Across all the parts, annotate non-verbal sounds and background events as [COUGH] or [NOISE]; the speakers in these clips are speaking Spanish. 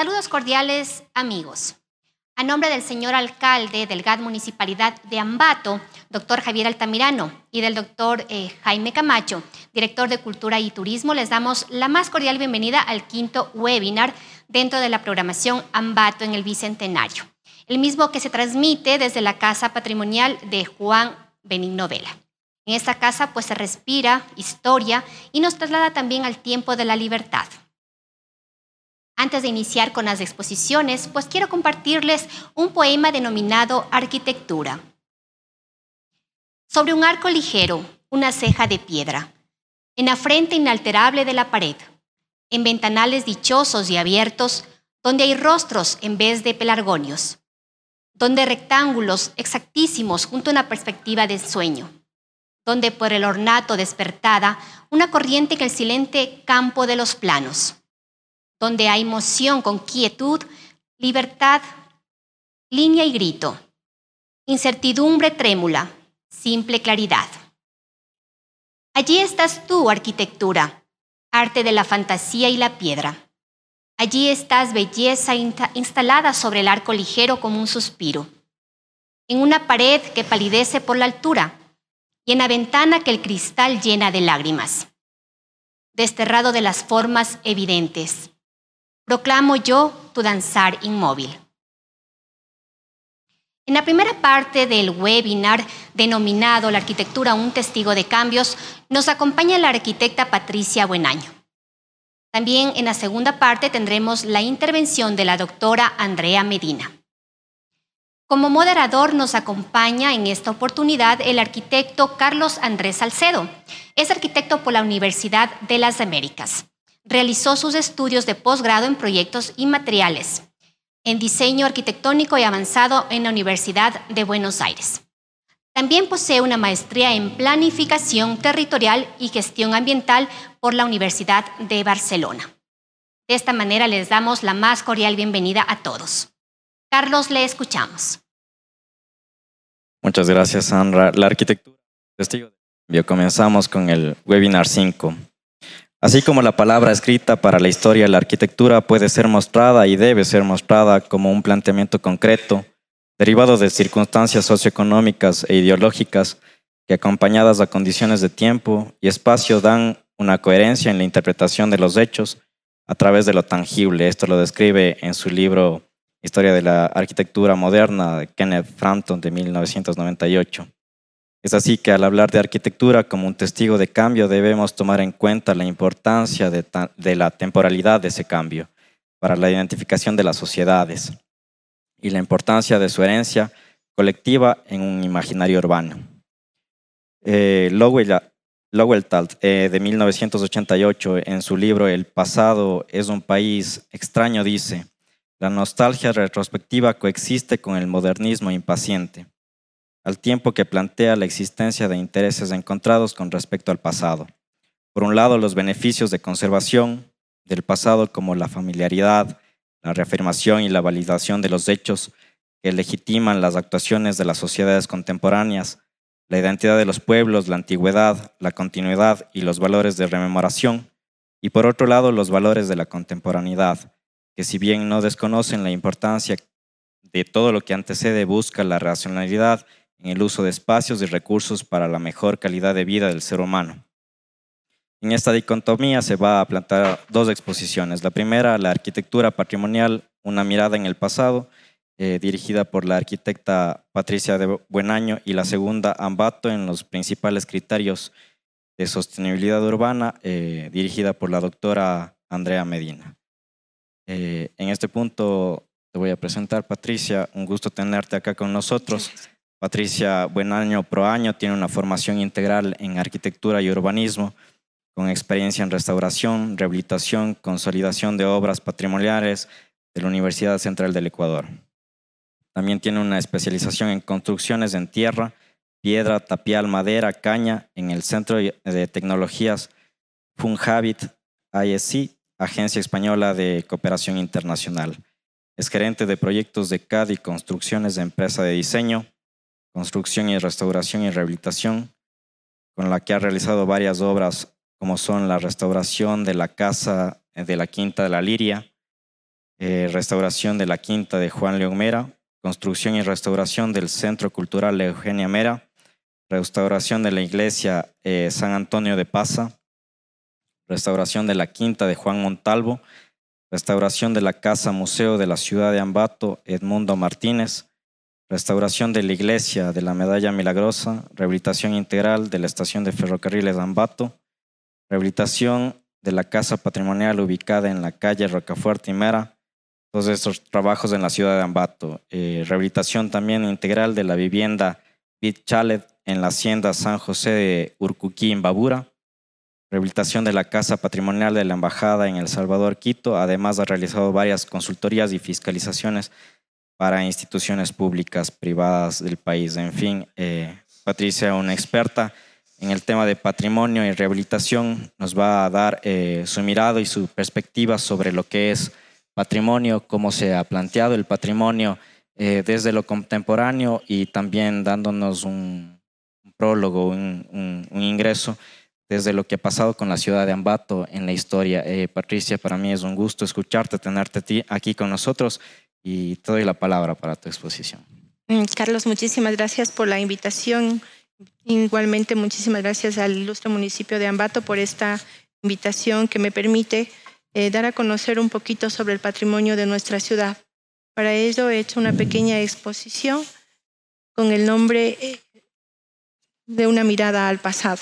Saludos cordiales, amigos. A nombre del señor alcalde del GAD Municipalidad de Ambato, doctor Javier Altamirano, y del doctor eh, Jaime Camacho, director de Cultura y Turismo, les damos la más cordial bienvenida al quinto webinar dentro de la programación Ambato en el Bicentenario, el mismo que se transmite desde la Casa Patrimonial de Juan Benigno Vela. En esta casa pues se respira historia y nos traslada también al tiempo de la libertad. Antes de iniciar con las exposiciones, pues quiero compartirles un poema denominado Arquitectura. Sobre un arco ligero, una ceja de piedra, en la frente inalterable de la pared, en ventanales dichosos y abiertos, donde hay rostros en vez de pelargonios, donde rectángulos exactísimos junto a una perspectiva de sueño, donde por el ornato despertada una corriente en el silente campo de los planos, donde hay moción con quietud, libertad, línea y grito, incertidumbre trémula, simple claridad. Allí estás tú, arquitectura, arte de la fantasía y la piedra. Allí estás, belleza instalada sobre el arco ligero como un suspiro. En una pared que palidece por la altura y en la ventana que el cristal llena de lágrimas. Desterrado de las formas evidentes. Proclamo yo tu danzar inmóvil. En la primera parte del webinar denominado La arquitectura, un testigo de cambios, nos acompaña la arquitecta Patricia Buenaño. También en la segunda parte tendremos la intervención de la doctora Andrea Medina. Como moderador nos acompaña en esta oportunidad el arquitecto Carlos Andrés Salcedo. Es arquitecto por la Universidad de las Américas. Realizó sus estudios de posgrado en proyectos y materiales en diseño arquitectónico y avanzado en la Universidad de Buenos Aires. También posee una maestría en planificación territorial y gestión ambiental por la Universidad de Barcelona. De esta manera les damos la más cordial bienvenida a todos. Carlos, le escuchamos. Muchas gracias, Sandra. La arquitectura. Testigo Comenzamos con el webinar 5. Así como la palabra escrita para la historia la arquitectura puede ser mostrada y debe ser mostrada como un planteamiento concreto, derivado de circunstancias socioeconómicas e ideológicas que acompañadas a condiciones de tiempo y espacio dan una coherencia en la interpretación de los hechos a través de lo tangible. Esto lo describe en su libro Historia de la Arquitectura Moderna de Kenneth Frampton de 1998. Es así que al hablar de arquitectura como un testigo de cambio debemos tomar en cuenta la importancia de, la temporalidad de ese cambio para la identificación de las sociedades y la importancia de su herencia colectiva en un imaginario urbano. Eh, Lowell, eh, de 1988, en su libro El pasado es un país extraño, dice, la nostalgia retrospectiva coexiste con el modernismo impaciente al tiempo que plantea la existencia de intereses encontrados con respecto al pasado. Por un lado, los beneficios de conservación del pasado como la familiaridad, la reafirmación y la validación de los hechos que legitiman las actuaciones de las sociedades contemporáneas, la identidad de los pueblos, la antigüedad, la continuidad y los valores de rememoración, y por otro lado los valores de la contemporaneidad, que si bien no desconocen la importancia de todo lo que antecede, busca la racionalidad en el uso de espacios y recursos para la mejor calidad de vida del ser humano. En esta dicotomía se va a plantear dos exposiciones. La primera, la arquitectura patrimonial, una mirada en el pasado, eh, dirigida por la arquitecta Patricia de Buenaño, y la segunda, Ambato, en los principales criterios de sostenibilidad urbana, eh, dirigida por la doctora Andrea Medina. Eh, en este punto te voy a presentar, Patricia, un gusto tenerte acá con nosotros. Patricia Buenaño Proaño tiene una formación integral en arquitectura y urbanismo, con experiencia en restauración, rehabilitación, consolidación de obras patrimoniales de la Universidad Central del Ecuador. También tiene una especialización en construcciones en tierra, piedra, tapial, madera, caña en el Centro de Tecnologías Funhabit ISC, Agencia Española de Cooperación Internacional. Es gerente de proyectos de CAD y construcciones de empresa de diseño, construcción y restauración y rehabilitación, con la que ha realizado varias obras como son la restauración de la casa de la Quinta de la Liria, eh, restauración de la quinta de Juan León Mera, construcción y restauración del Centro Cultural Eugenia Mera, restauración de la iglesia eh, San Antonio de Pasa, restauración de la quinta de Juan Montalvo, restauración de la Casa Museo de la Ciudad de Ambato Edmundo Martínez, restauración de la iglesia de la Medalla Milagrosa, rehabilitación integral de la estación de ferrocarriles Ambato, rehabilitación de la casa patrimonial ubicada en la calle Rocafuerte y Mera, todos estos trabajos en la ciudad de Ambato, eh, rehabilitación también integral de la vivienda Bit Chalet en la hacienda San José de Urcuquí, en Babura, rehabilitación de la Casa Patrimonial de la Embajada en El Salvador, Quito. Además, ha realizado varias consultorías y fiscalizaciones para instituciones públicas, privadas del país. En fin, eh, Patricia, una experta en el tema de patrimonio y rehabilitación, nos va a dar eh, su mirado y su perspectiva sobre lo que es patrimonio, cómo se ha planteado el patrimonio eh, desde lo contemporáneo y también dándonos un, prólogo, un, ingreso desde lo que ha pasado con la ciudad de Ambato en la historia. Eh, Patricia, para mí es un gusto escucharte, tenerte aquí con nosotros y te doy la palabra para tu exposición. Mm, Carlos, muchísimas gracias por la invitación. Igualmente, muchísimas gracias al ilustre municipio de Ambato por esta invitación que me permite eh, dar a conocer un poquito sobre el patrimonio de nuestra ciudad. Para ello he hecho una pequeña exposición con el nombre eh, de una mirada al pasado.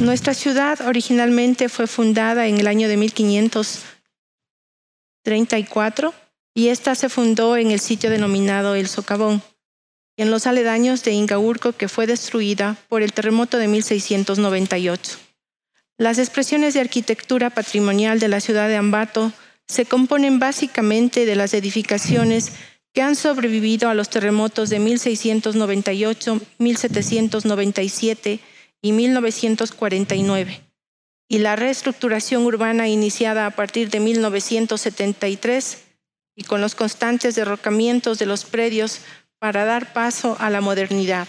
Nuestra ciudad originalmente fue fundada en el año de 1534 y esta se fundó en el sitio denominado El Socavón, en los aledaños de Ingaurco que fue destruida por el terremoto de 1698. Las expresiones de arquitectura patrimonial de la ciudad de Ambato se componen básicamente de las edificaciones que han sobrevivido a los terremotos de 1698, 1797 y 1949, y la reestructuración urbana iniciada a partir de 1973 y con los constantes derrocamientos de los predios para dar paso a la modernidad.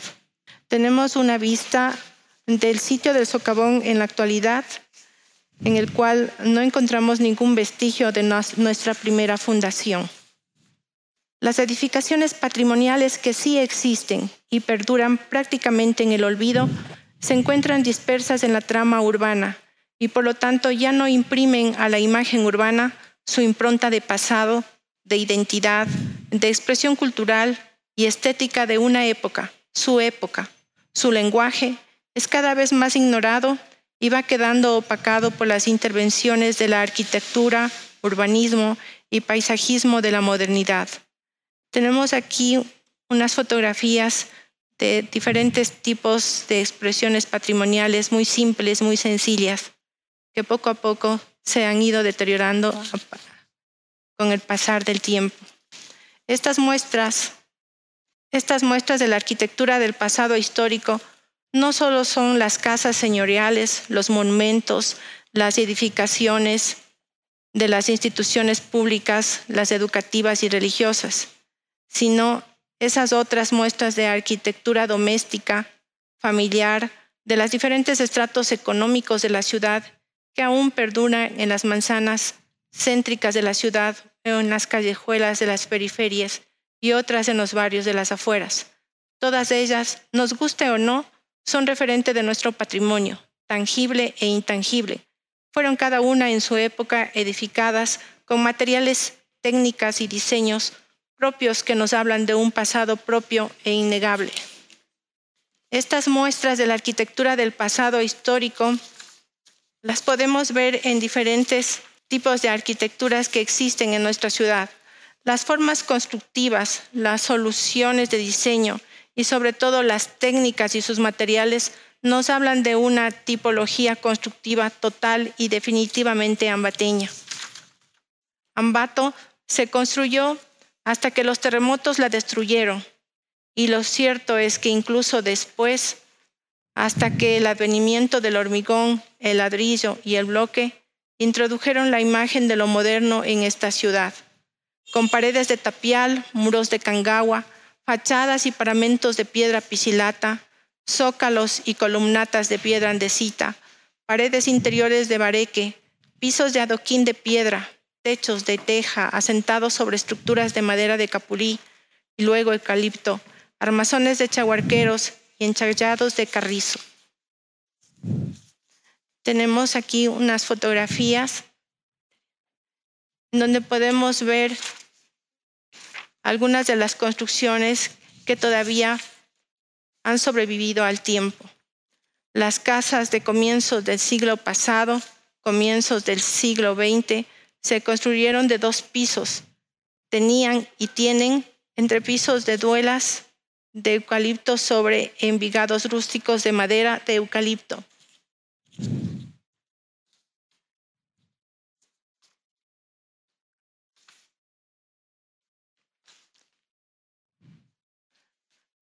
Tenemos una vista del sitio del socavón en la actualidad, en el cual no encontramos ningún vestigio de nuestra primera fundación. Las edificaciones patrimoniales que sí existen y perduran prácticamente en el olvido se encuentran dispersas en la trama urbana y por lo tanto ya no imprimen a la imagen urbana su impronta de pasado, de identidad, de expresión cultural y estética de una época, su época. Su lenguaje es cada vez más ignorado y va quedando opacado por las intervenciones de la arquitectura, urbanismo y paisajismo de la modernidad. Tenemos aquí unas fotografías de diferentes tipos de expresiones patrimoniales muy simples, muy sencillas, que poco a poco se han ido deteriorando con el pasar del tiempo. Estas muestras, estas muestras de la arquitectura del pasado histórico no solo son las casas señoriales, los monumentos, las edificaciones de las instituciones públicas, las educativas y religiosas, sino esas otras muestras de arquitectura doméstica, familiar, de los diferentes estratos económicos de la ciudad que aún perduran en las manzanas céntricas de la ciudad o en las callejuelas de las periferias y otras en los barrios de las afueras. Todas ellas, nos guste o no, son referente de nuestro patrimonio, tangible e intangible. Fueron cada una en su época edificadas con materiales, técnicas y diseños propios que nos hablan de un pasado propio e innegable. Estas muestras de la arquitectura del pasado histórico las podemos ver en diferentes tipos de arquitecturas que existen en nuestra ciudad. Las formas constructivas, las soluciones de diseño y sobre todo las técnicas y sus materiales nos hablan de una tipología constructiva total y definitivamente ambateña. Ambato se construyó hasta que los terremotos la destruyeron. Y lo cierto es que incluso después, hasta que el advenimiento del hormigón, el ladrillo y el bloque introdujeron la imagen de lo moderno en esta ciudad, con paredes de tapial, muros de cangagua, fachadas y paramentos de piedra pisilata, zócalos y columnatas de piedra andesita, paredes interiores de bareque, pisos de adoquín de piedra, techos de teja asentados sobre estructuras de madera de capulí y luego eucalipto, armazones de chahuarqueros y enchallados de carrizo. Tenemos aquí unas fotografías donde podemos ver algunas de las construcciones que todavía han sobrevivido al tiempo. Las casas de comienzos del siglo pasado, comienzos del siglo XX, se construyeron de dos pisos. Tenían y tienen entrepisos de duelas de eucalipto sobre envigados rústicos de madera de eucalipto.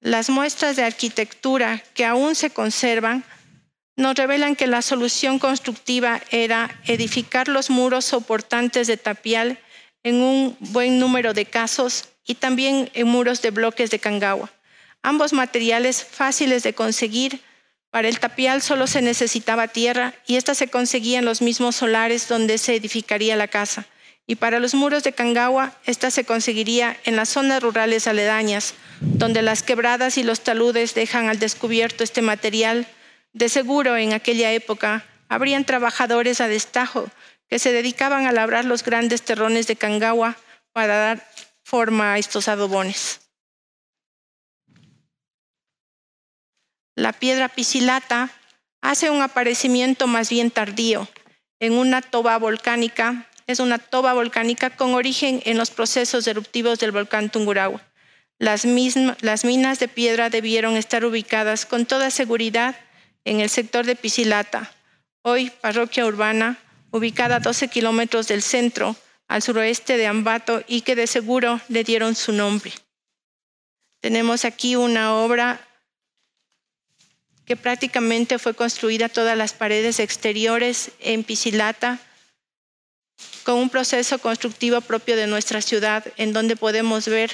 Las muestras de arquitectura que aún se conservan nos revelan que la solución constructiva era edificar los muros soportantes de tapial en un buen número de casos y también en muros de bloques de cangagua. Ambos materiales fáciles de conseguir. Para el tapial solo se necesitaba tierra y esta se conseguía en los mismos solares donde se edificaría la casa. Y para los muros de Cangagua, esta se conseguiría en las zonas rurales aledañas, donde las quebradas y los taludes dejan al descubierto este material. De seguro, en aquella época, habrían trabajadores a destajo que se dedicaban a labrar los grandes terrones de Cangagua para dar forma a estos adobones. La piedra pisilata hace un aparecimiento más bien tardío en una toba volcánica es una toba volcánica con origen en los procesos eruptivos del volcán Tungurahua. Las, las minas de piedra debieron estar ubicadas con toda seguridad en el sector de Pisilata, hoy parroquia urbana, ubicada a 12 kilómetros del centro, al suroeste de Ambato y que de seguro le dieron su nombre. Tenemos aquí una obra que prácticamente fue construida todas las paredes exteriores en Pisilata, con un proceso constructivo propio de nuestra ciudad, en donde podemos ver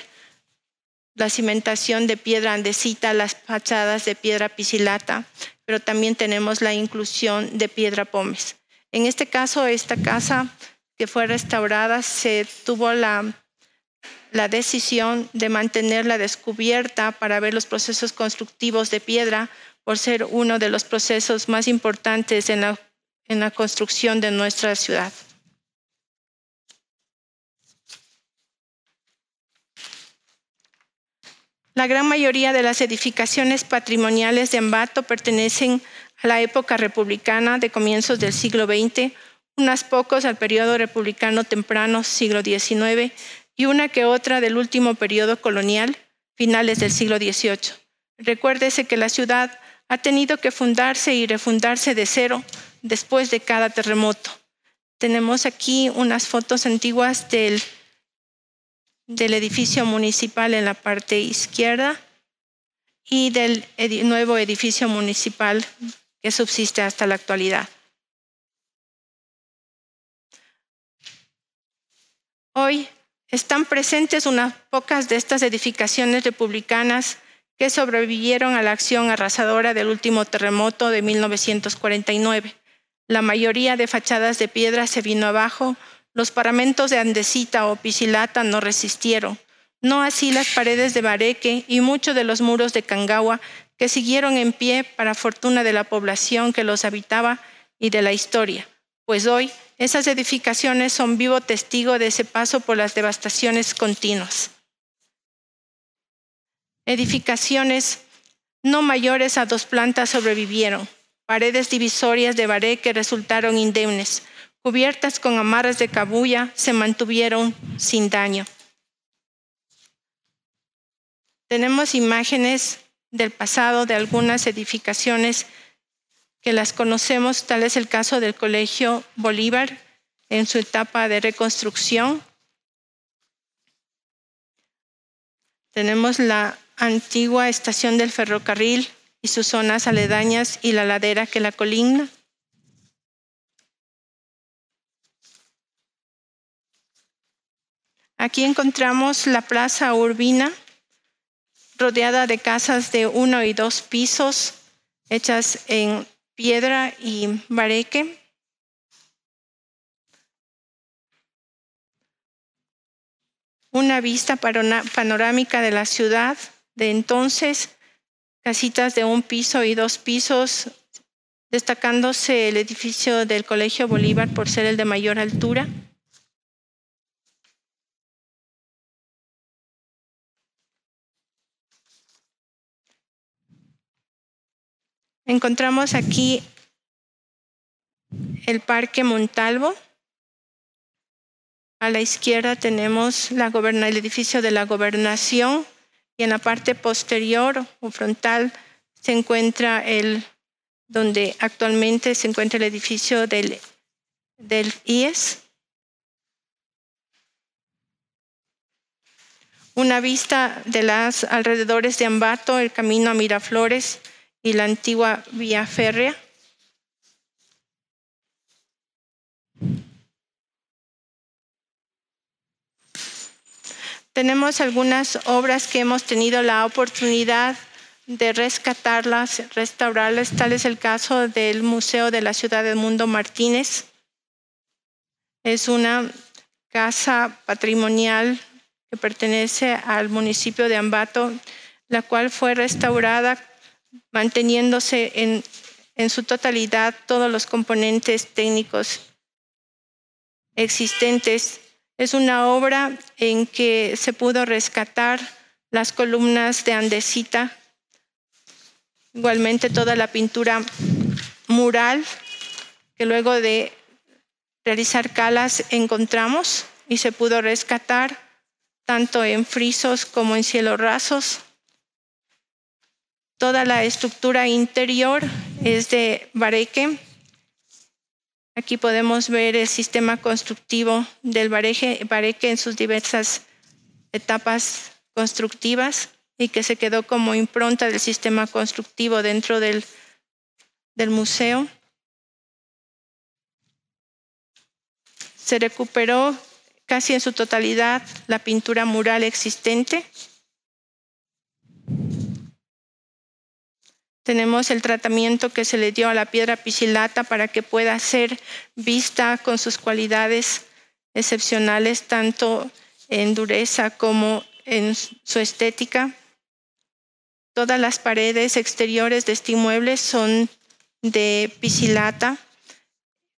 la cimentación de piedra andesita, las fachadas de piedra pisilata, pero también tenemos la inclusión de piedra pómez. En este caso, esta casa que fue restaurada se tuvo la, decisión de mantenerla descubierta para ver los procesos constructivos de piedra, por ser uno de los procesos más importantes en la construcción de nuestra ciudad. La gran mayoría de las edificaciones patrimoniales de Ambato pertenecen a la época republicana de comienzos del siglo XX, unas pocos al periodo republicano temprano, siglo XIX, y una que otra del último periodo colonial, finales del siglo XVIII. Recuérdese que la ciudad ha tenido que fundarse y refundarse de cero después de cada terremoto. Tenemos aquí unas fotos antiguas del del edificio municipal en la parte izquierda y del nuevo edificio municipal que subsiste hasta la actualidad. Hoy están presentes unas pocas de estas edificaciones republicanas que sobrevivieron a la acción arrasadora del último terremoto de 1949. La mayoría de fachadas de piedra se vino abajo los paramentos de andesita o pisilata no resistieron, no así las paredes de Bareque y muchos de los muros de Cangagua que siguieron en pie para fortuna de la población que los habitaba y de la historia, pues hoy esas edificaciones son vivo testigo de ese paso por las devastaciones continuas. Edificaciones no mayores a dos plantas sobrevivieron, paredes divisorias de Bareque resultaron indemnes, cubiertas con amarras de cabulla, se mantuvieron sin daño. Tenemos imágenes del pasado de algunas edificaciones que las conocemos, tal es el caso del Colegio Bolívar en su etapa de reconstrucción. Tenemos la antigua estación del ferrocarril y sus zonas aledañas y la ladera que la colinda. Aquí encontramos la plaza urbina, rodeada de casas de uno y dos pisos, hechas en piedra y bareque. una vista panorámica de la ciudad de entonces, casitas de un piso y dos pisos, destacándose el edificio del Colegio Bolívar por ser el de mayor altura. Encontramos aquí el Parque Montalvo. A la izquierda tenemos el edificio de la gobernación y en la parte posterior o frontal se encuentra el donde actualmente se encuentra el edificio del, del IES. Una vista de las alrededores de Ambato, el camino a Miraflores y la antigua vía férrea. Tenemos algunas obras que hemos tenido la oportunidad de rescatarlas, restaurarlas. Tal es el caso del Museo de la Ciudad del Mundo Martínez. Es una casa patrimonial que pertenece al municipio de Ambato, la cual fue restaurada manteniéndose en, en su totalidad todos los componentes técnicos existentes. Es una obra en que se pudo rescatar las columnas de andesita, igualmente toda la pintura mural que luego de realizar calas encontramos y se pudo rescatar tanto en frisos como en cielos rasos. Toda la estructura interior es de bareque. Aquí podemos ver el sistema constructivo del bareque, en sus diversas etapas constructivas y que se quedó como impronta del sistema constructivo dentro del museo. Se recuperó casi en su totalidad la pintura mural existente Tenemos el tratamiento que se le dio a la piedra pisilata para que pueda ser vista con sus cualidades excepcionales, tanto en dureza como en su estética. Todas las paredes exteriores de este inmueble son de pisilata,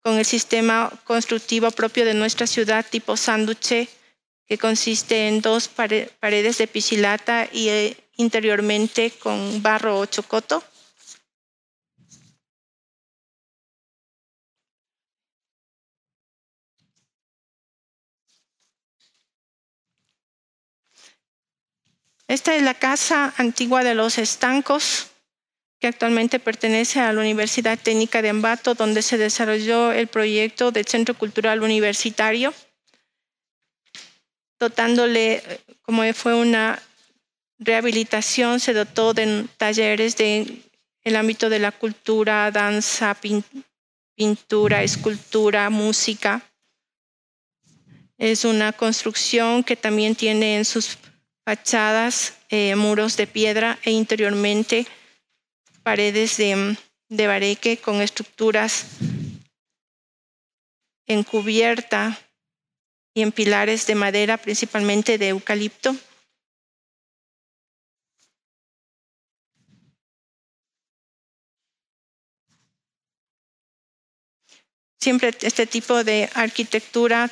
con el sistema constructivo propio de nuestra ciudad tipo sánduche, que consiste en dos paredes de pisilata y eh, interiormente con barro o chocoto. Esta es la casa antigua de los estancos, que actualmente pertenece a la Universidad Técnica de Ambato, donde se desarrolló el proyecto del Centro Cultural Universitario, dotándole, como fue una rehabilitación, se dotó de talleres de el ámbito de la cultura, danza, pintura, escultura, música. Es una construcción que también tiene en sus fachadas, eh, muros de piedra e interiormente paredes de, de bareque con estructuras en cubierta y en pilares de madera, principalmente de eucalipto. Siempre este tipo de arquitectura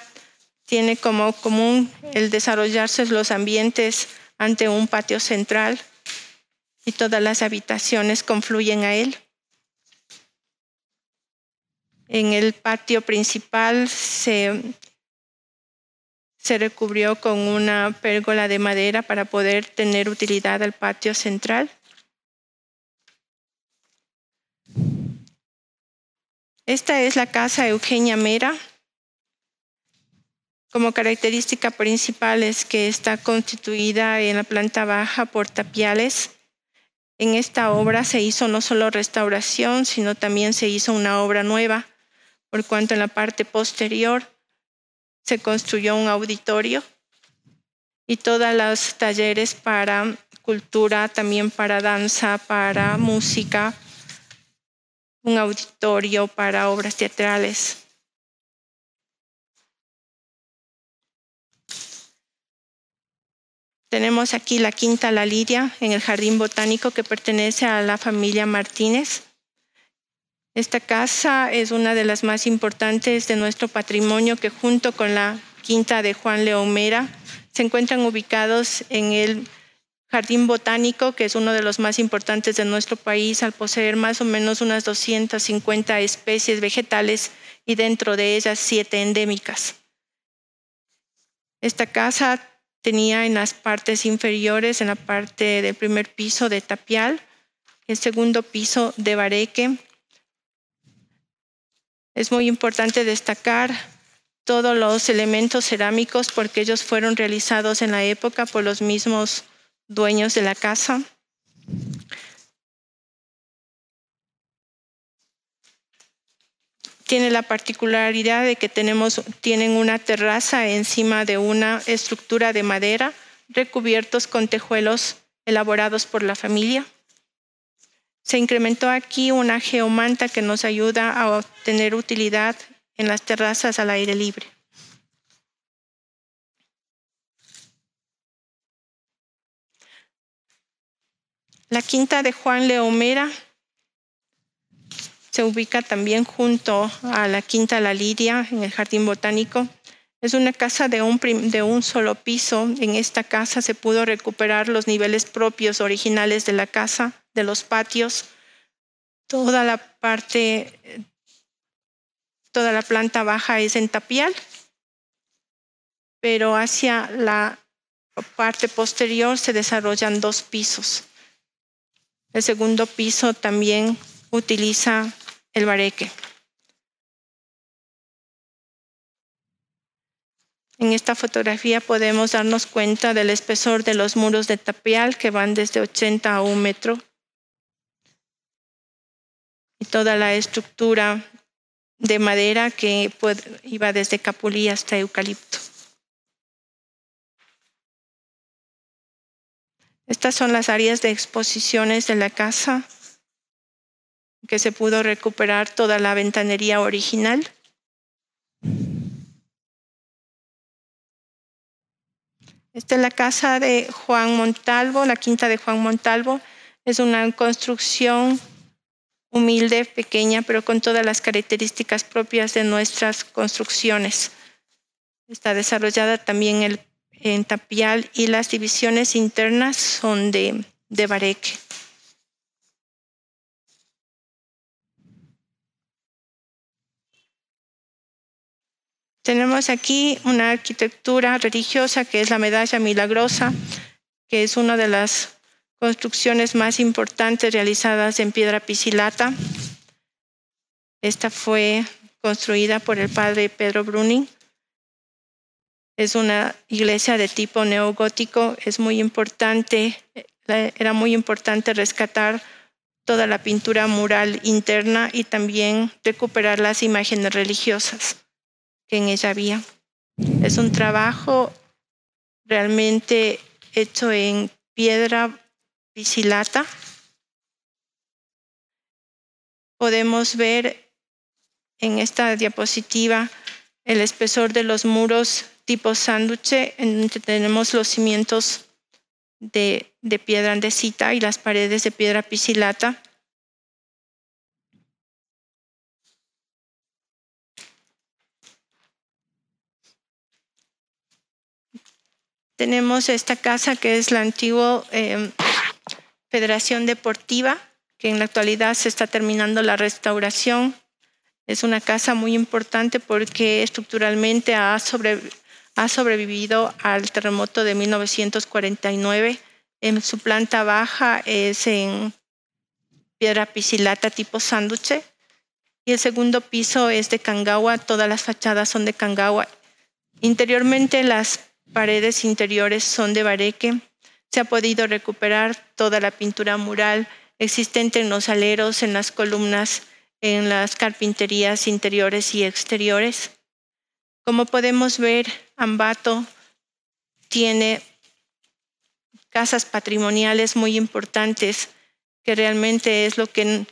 tiene como común el desarrollarse los ambientes ante un patio central y todas las habitaciones confluyen a él. En el patio principal se, se recubrió con una pérgola de madera para poder tener utilidad al patio central. Esta es la casa Eugenia Mera, como característica principal es que está constituida en la planta baja por tapiales. En esta obra se hizo no solo restauración, sino también se hizo una obra nueva, por cuanto en la parte posterior se construyó un auditorio y todos los talleres para cultura, también para danza, para música, un auditorio para obras teatrales. Tenemos aquí la Quinta La Lidia en el Jardín Botánico que pertenece a la familia Martínez. Esta casa es una de las más importantes de nuestro patrimonio que junto con la Quinta de Juan Leomera se encuentran ubicados en el Jardín Botánico, que es uno de los más importantes de nuestro país al poseer más o menos unas 250 especies vegetales y dentro de ellas siete endémicas. Esta casa tenía en las partes inferiores, en la parte del primer piso de tapial, el segundo piso de bareque. Es muy importante destacar todos los elementos cerámicos porque ellos fueron realizados en la época por los mismos dueños de la casa. Tiene la particularidad de que tenemos, tienen una terraza encima de una estructura de madera recubiertos con tejuelos elaborados por la familia. Se incrementó aquí una geomanta que nos ayuda a obtener utilidad en las terrazas al aire libre. La quinta de Juan Leomera se ubica también junto a la Quinta La Lidia en el Jardín Botánico. Es una casa de un, de un solo piso. En esta casa se pudo recuperar los niveles propios originales de la casa, de los patios. Toda la parte, toda la planta baja es en tapial, pero hacia la parte posterior se desarrollan dos pisos. El segundo piso también utiliza el bareque. En esta fotografía podemos darnos cuenta del espesor de los muros de tapial que van desde 80 a 1 metro y toda la estructura de madera que iba desde capulí hasta eucalipto. Estas son las áreas de exposiciones de la casa que se pudo recuperar toda la ventanería original. Esta es la casa de Juan Montalvo, la quinta de Juan Montalvo. Es una construcción humilde, pequeña, pero con todas las características propias de nuestras construcciones. Está desarrollada también en tapial y las divisiones internas son de, de bareque. Tenemos aquí una arquitectura religiosa que es la medalla milagrosa, que es una de las construcciones más importantes realizadas en piedra pisilata. Esta fue construida por el padre Pedro Bruning. Es una iglesia de tipo neogótico. Es muy importante, era muy importante rescatar toda la pintura mural interna y también recuperar las imágenes religiosas que en ella había. Es un trabajo realmente hecho en piedra pisilata. Podemos ver en esta diapositiva el espesor de los muros tipo sándwich, en donde tenemos los cimientos de, de piedra andesita y las paredes de piedra pisilata. Tenemos esta casa que es la antigua em, Federación Deportiva, que en la actualidad se está terminando la restauración. Es una casa muy importante porque estructuralmente ha, ha sobrevivido al terremoto de 1949. En su planta baja es en piedra pisilata tipo sándwich y el segundo piso es de Kangawa. Todas las fachadas son de Kangawa. Interiormente las paredes interiores son de bareque. Se ha podido recuperar toda la pintura mural existente en los aleros, en las columnas, en las carpinterías interiores y exteriores. Como podemos ver, Ambato tiene casas patrimoniales muy importantes, que realmente es lo que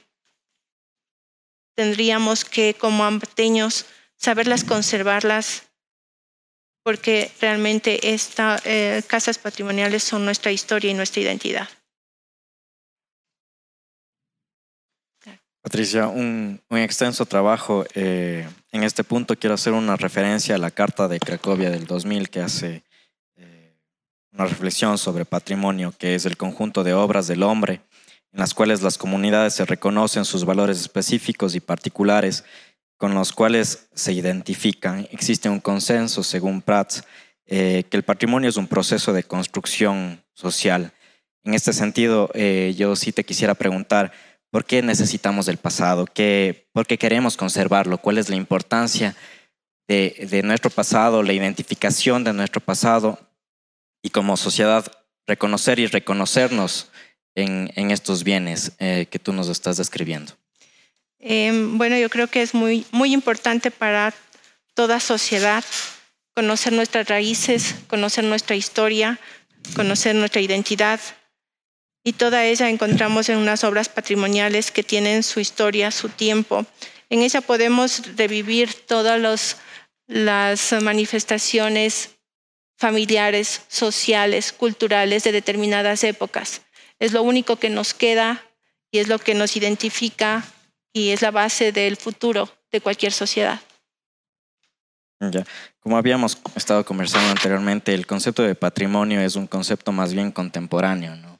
tendríamos que, como ambateños, saberlas conservarlas porque realmente estas casas patrimoniales son nuestra historia y nuestra identidad. Patricia, un, extenso trabajo. Eh, en este punto quiero hacer una referencia a la Carta de Cracovia del 2000 que hace eh, una reflexión sobre patrimonio, que es el conjunto de obras del hombre en las cuales las comunidades se reconocen sus valores específicos y particulares con los cuales se identifican. Existe un consenso, según Prats, eh, que el patrimonio es un proceso de construcción social. En este sentido, yo sí te quisiera preguntar, ¿Por qué necesitamos del pasado? ¿Qué, ¿Por qué queremos conservarlo? ¿Cuál es la importancia de, nuestro pasado, la identificación de nuestro pasado y como sociedad reconocer y reconocernos en, estos bienes eh, que tú nos estás describiendo? Em, bueno, yo creo que es muy, muy importante para toda sociedad conocer nuestras raíces, conocer nuestra historia, conocer nuestra identidad, y toda ella encontramos en unas obras patrimoniales que tienen su historia, su tiempo. En ella podemos revivir todas las manifestaciones familiares, sociales, culturales de determinadas épocas. Es lo único que nos queda y es lo que nos identifica y es la base del futuro de cualquier sociedad. Ya. Como habíamos estado conversando anteriormente, el concepto de patrimonio es un concepto más bien contemporáneo, ¿no?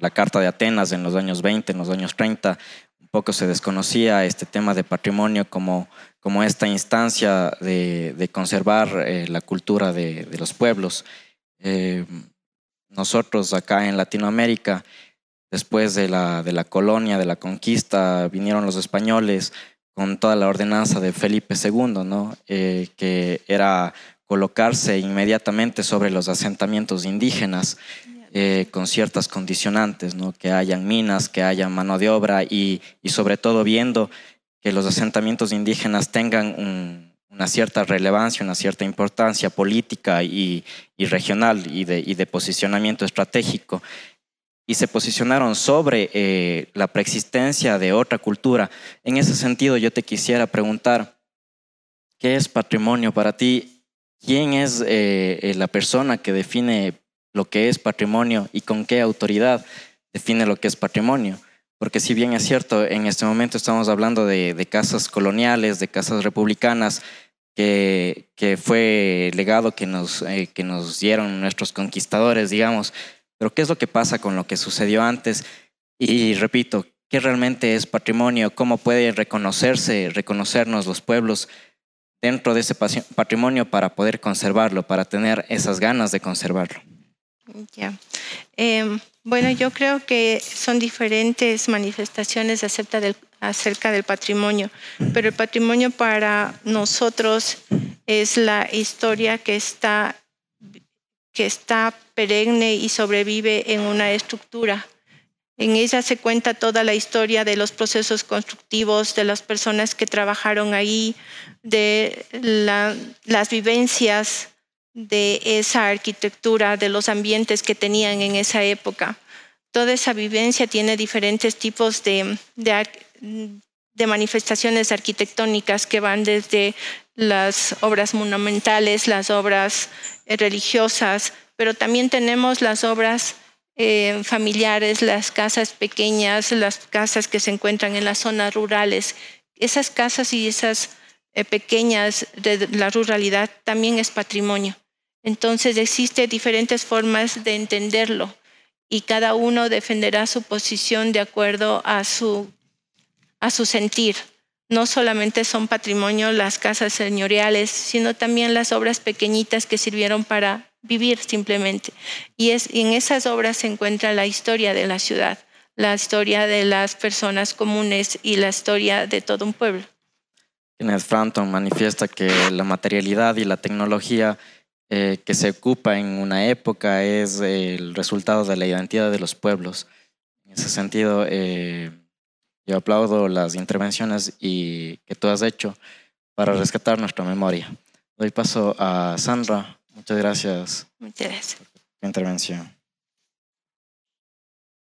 la Carta de Atenas en los años 20, en los años 30, un poco se desconocía este tema de patrimonio como, como esta instancia de, conservar eh, la cultura de, los pueblos. Eh, nosotros acá en Latinoamérica, después de la, de la colonia, de la conquista, vinieron los españoles con toda la ordenanza de Felipe II, ¿no? Eh, que era colocarse inmediatamente sobre los asentamientos indígenas eh, con ciertas condicionantes, ¿no? que hayan minas, que haya mano de obra y, sobre todo viendo que los asentamientos indígenas tengan una cierta relevancia, una cierta importancia política y, regional y de, posicionamiento estratégico. Y se posicionaron sobre eh, la preexistencia de otra cultura. En ese sentido, yo te quisiera preguntar, ¿qué es patrimonio para ti? ¿Quién es eh, la persona que define lo que es patrimonio y con qué autoridad define lo que es patrimonio. Porque si bien es cierto, en este momento estamos hablando de, casas coloniales, de casas republicanas, que, que fue legado que nos, eh, que nos dieron nuestros conquistadores, digamos, pero ¿qué es lo que pasa con lo que sucedió antes? Y repito, ¿qué realmente es patrimonio? ¿Cómo puede reconocerse, reconocernos los pueblos dentro de ese patrimonio para poder conservarlo, para tener esas ganas de conservarlo? Ya. Em, bueno, yo creo que son diferentes manifestaciones acerca del, acerca del patrimonio, pero el patrimonio para nosotros es la historia que está, que está perenne y sobrevive en una estructura. En ella se cuenta toda la historia de los procesos constructivos, de las personas que trabajaron ahí, de las vivencias de esa arquitectura, de los ambientes que tenían en esa época. Toda esa vivencia tiene diferentes tipos de, de, manifestaciones arquitectónicas que van desde las obras monumentales, las obras eh, religiosas, pero también tenemos las obras eh, familiares, las casas pequeñas, las casas que se encuentran en las zonas rurales. Esas casas y esas eh, pequeñas de la ruralidad también es patrimonio. Entonces existen diferentes formas de entenderlo y cada uno defenderá su posición de acuerdo a su, a su sentir. No solamente son patrimonio las casas señoriales, sino también las obras pequeñitas que sirvieron para vivir simplemente. Y, es, y en esas obras se encuentra la historia de la ciudad, la historia de las personas comunes y la historia de todo un pueblo. Kenneth Frampton manifiesta que la materialidad y la tecnología eh, que se ocupa en una época es el resultado de la identidad de los pueblos. En ese sentido, eh, yo aplaudo las intervenciones y, que tú has hecho para rescatar nuestra memoria. Doy paso a Sandra. Muchas gracias. Muchas gracias. Por tu intervención.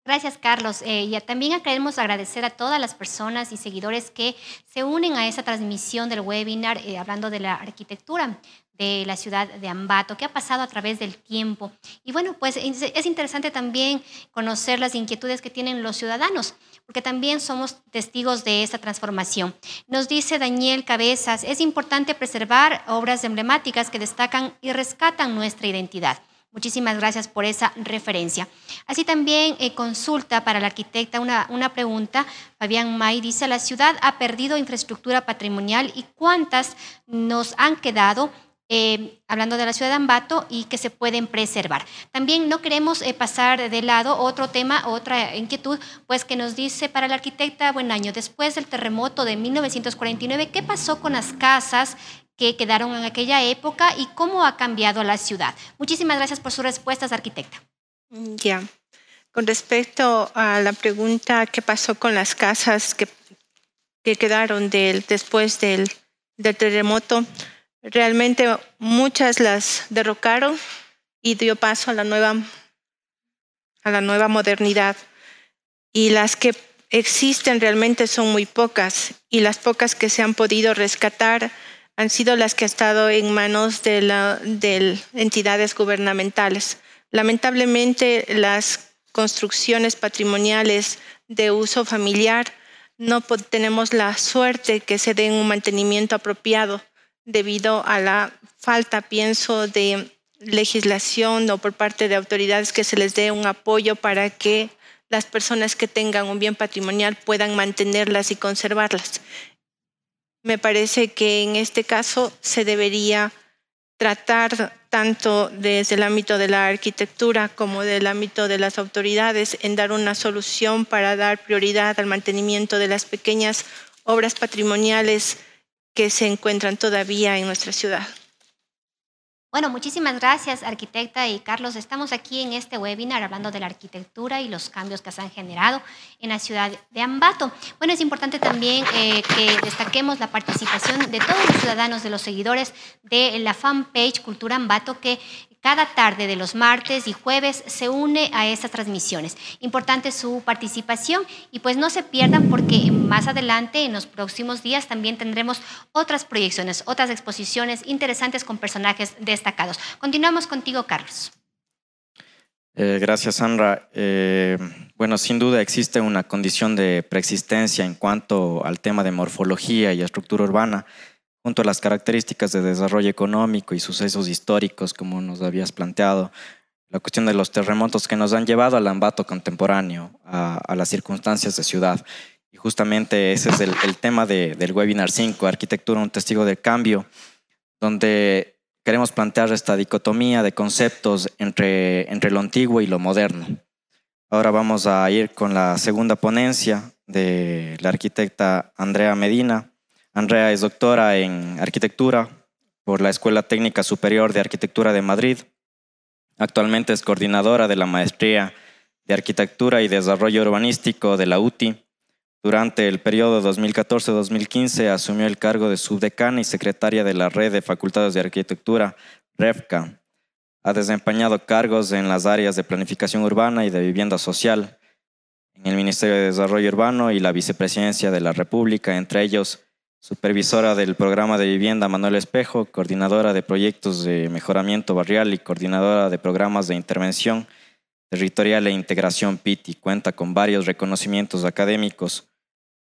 Gracias, Carlos. Eh, y también queremos agradecer a todas las personas y seguidores que se unen a esa transmisión del webinar hablando de la arquitectura de la ciudad de Ambato, qué ha pasado a través del tiempo. Y bueno, pues es interesante también conocer las inquietudes que tienen los ciudadanos, porque también somos testigos de esta transformación. Nos dice Daniel Cabezas, es importante preservar obras emblemáticas que destacan y rescatan nuestra identidad. Muchísimas gracias por esa referencia. Así también eh, consulta para la arquitecta una, una pregunta. Fabián May dice, la ciudad ha perdido infraestructura patrimonial y cuántas nos han quedado eh, hablando de la ciudad de Ambato y que se pueden preservar. También no queremos eh, pasar de lado otro tema, otra inquietud, pues que nos dice para la arquitecta, buen año, después del terremoto de 1949, ¿qué pasó con las casas que quedaron en aquella época y cómo ha cambiado la ciudad. Muchísimas gracias por sus respuestas, arquitecta. Ya. Con respecto a la pregunta qué pasó con las casas que, que quedaron después del, del terremoto, realmente muchas las derrocaron y dio paso a la nueva, a la nueva modernidad. Y las que existen realmente son muy pocas y las pocas que se han podido rescatar han sido las que han estado en manos de, la, de entidades gubernamentales. Lamentablemente, las construcciones patrimoniales de uso familiar no tenemos la suerte que se den un mantenimiento apropiado debido a la falta, pienso, de legislación o por parte de autoridades que se les dé un apoyo para que las personas que tengan un bien patrimonial puedan mantenerlas y conservarlas. Me parece que en este caso se debería tratar tanto desde el ámbito de la arquitectura como del ámbito de las autoridades en dar una solución para dar prioridad al mantenimiento de las pequeñas obras patrimoniales que se encuentran todavía en nuestra ciudad. Bueno, muchísimas gracias, arquitecta y Carlos. Estamos aquí en este webinar hablando de la arquitectura y los cambios que se han generado en la ciudad de Ambato. Bueno, es importante también eh, que destaquemos la participación de todos los ciudadanos, de los seguidores de la fanpage Cultura Ambato, que cada tarde de los martes y jueves se une a estas transmisiones. Importante su participación y pues no se pierdan porque más adelante, en los próximos días, también tendremos otras proyecciones, otras exposiciones interesantes con personajes destacados. Continuamos contigo, Carlos. Eh, gracias, Sandra. Eh, bueno, sin duda existe una condición de preexistencia en cuanto al tema de morfología y estructura urbana junto a las características de desarrollo económico y sucesos históricos, como nos habías planteado, la cuestión de los terremotos que nos han llevado al ambato contemporáneo, a, las circunstancias de ciudad. Y justamente ese es el, tema del webinar 5, Arquitectura, un testigo del cambio, donde queremos plantear esta dicotomía de conceptos entre, entre lo antiguo y lo moderno. Ahora vamos a ir con la segunda ponencia de la arquitecta Andrea Medina, Andrea es doctora en arquitectura por la Escuela Técnica Superior de Arquitectura de Madrid. Actualmente es coordinadora de la Maestría de Arquitectura y Desarrollo Urbanístico de la UTI. Durante el periodo 2014-2015 asumió el cargo de subdecana y secretaria de la Red de Facultades de Arquitectura, REFCA. Ha desempeñado cargos en las áreas de planificación urbana y de vivienda social, en el Ministerio de Desarrollo Urbano y la Vicepresidencia de la República, entre ellos supervisora del programa de vivienda Manuel Espejo, coordinadora de proyectos de mejoramiento barrial y coordinadora de programas de intervención territorial e integración PITI. Cuenta con varios reconocimientos académicos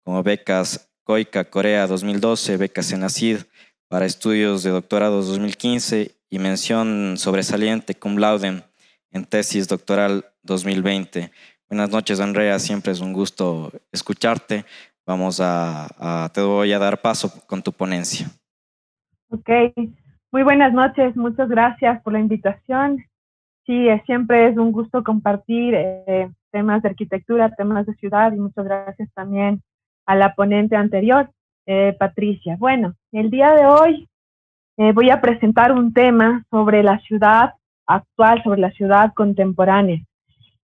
como becas COICA Corea 2012, becas Senacid para estudios de doctorado 2015 y mención sobresaliente cum laude en tesis doctoral 2020. Buenas noches, Andrea. Siempre es un gusto escucharte. Vamos a, te voy a dar paso con tu ponencia. Ok, muy buenas noches, muchas gracias por la invitación. Sí, siempre es un gusto compartir eh, temas de arquitectura, temas de ciudad y muchas gracias también a la ponente anterior, eh, Patricia. Bueno, el día de hoy eh, voy a presentar un tema sobre la ciudad actual, sobre la ciudad contemporánea.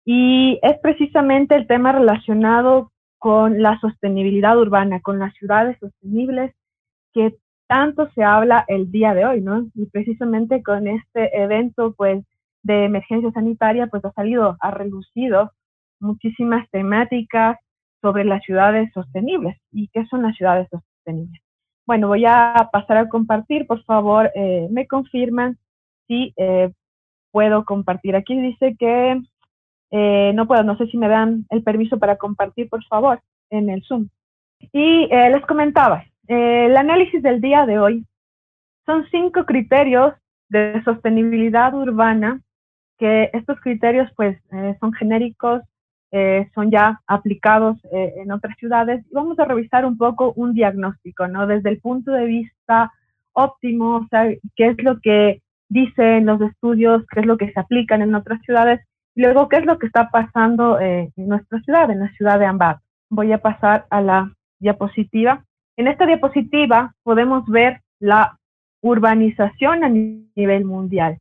Y es precisamente el tema relacionado con la sostenibilidad urbana, con las ciudades sostenibles que tanto se habla el día de hoy, ¿no? Y precisamente con este evento, pues, de emergencia sanitaria, pues ha salido, ha relucido muchísimas temáticas sobre las ciudades sostenibles. ¿Y qué son las ciudades sostenibles? bueno, voy a pasar a compartir. Por favor, eh, me confirman si eh, puedo compartir. Aquí dice que eh, no puedo, no sé si me dan el permiso para compartir, por favor, en el Zoom. Y les comentaba, el análisis del día de hoy son cinco criterios de sostenibilidad urbana, que estos criterios pues son genéricos, eh, son ya aplicados eh, en otras ciudades. Y vamos a revisar un poco un diagnóstico, ¿no? Desde el punto de vista óptimo, o sea, qué es lo que dicen los estudios, qué es lo que se aplican en otras ciudades, luego qué es lo que está pasando eh, en nuestra ciudad, en la ciudad de Ambato. Voy a pasar a la diapositiva. En esta diapositiva podemos ver la urbanización a nivel mundial.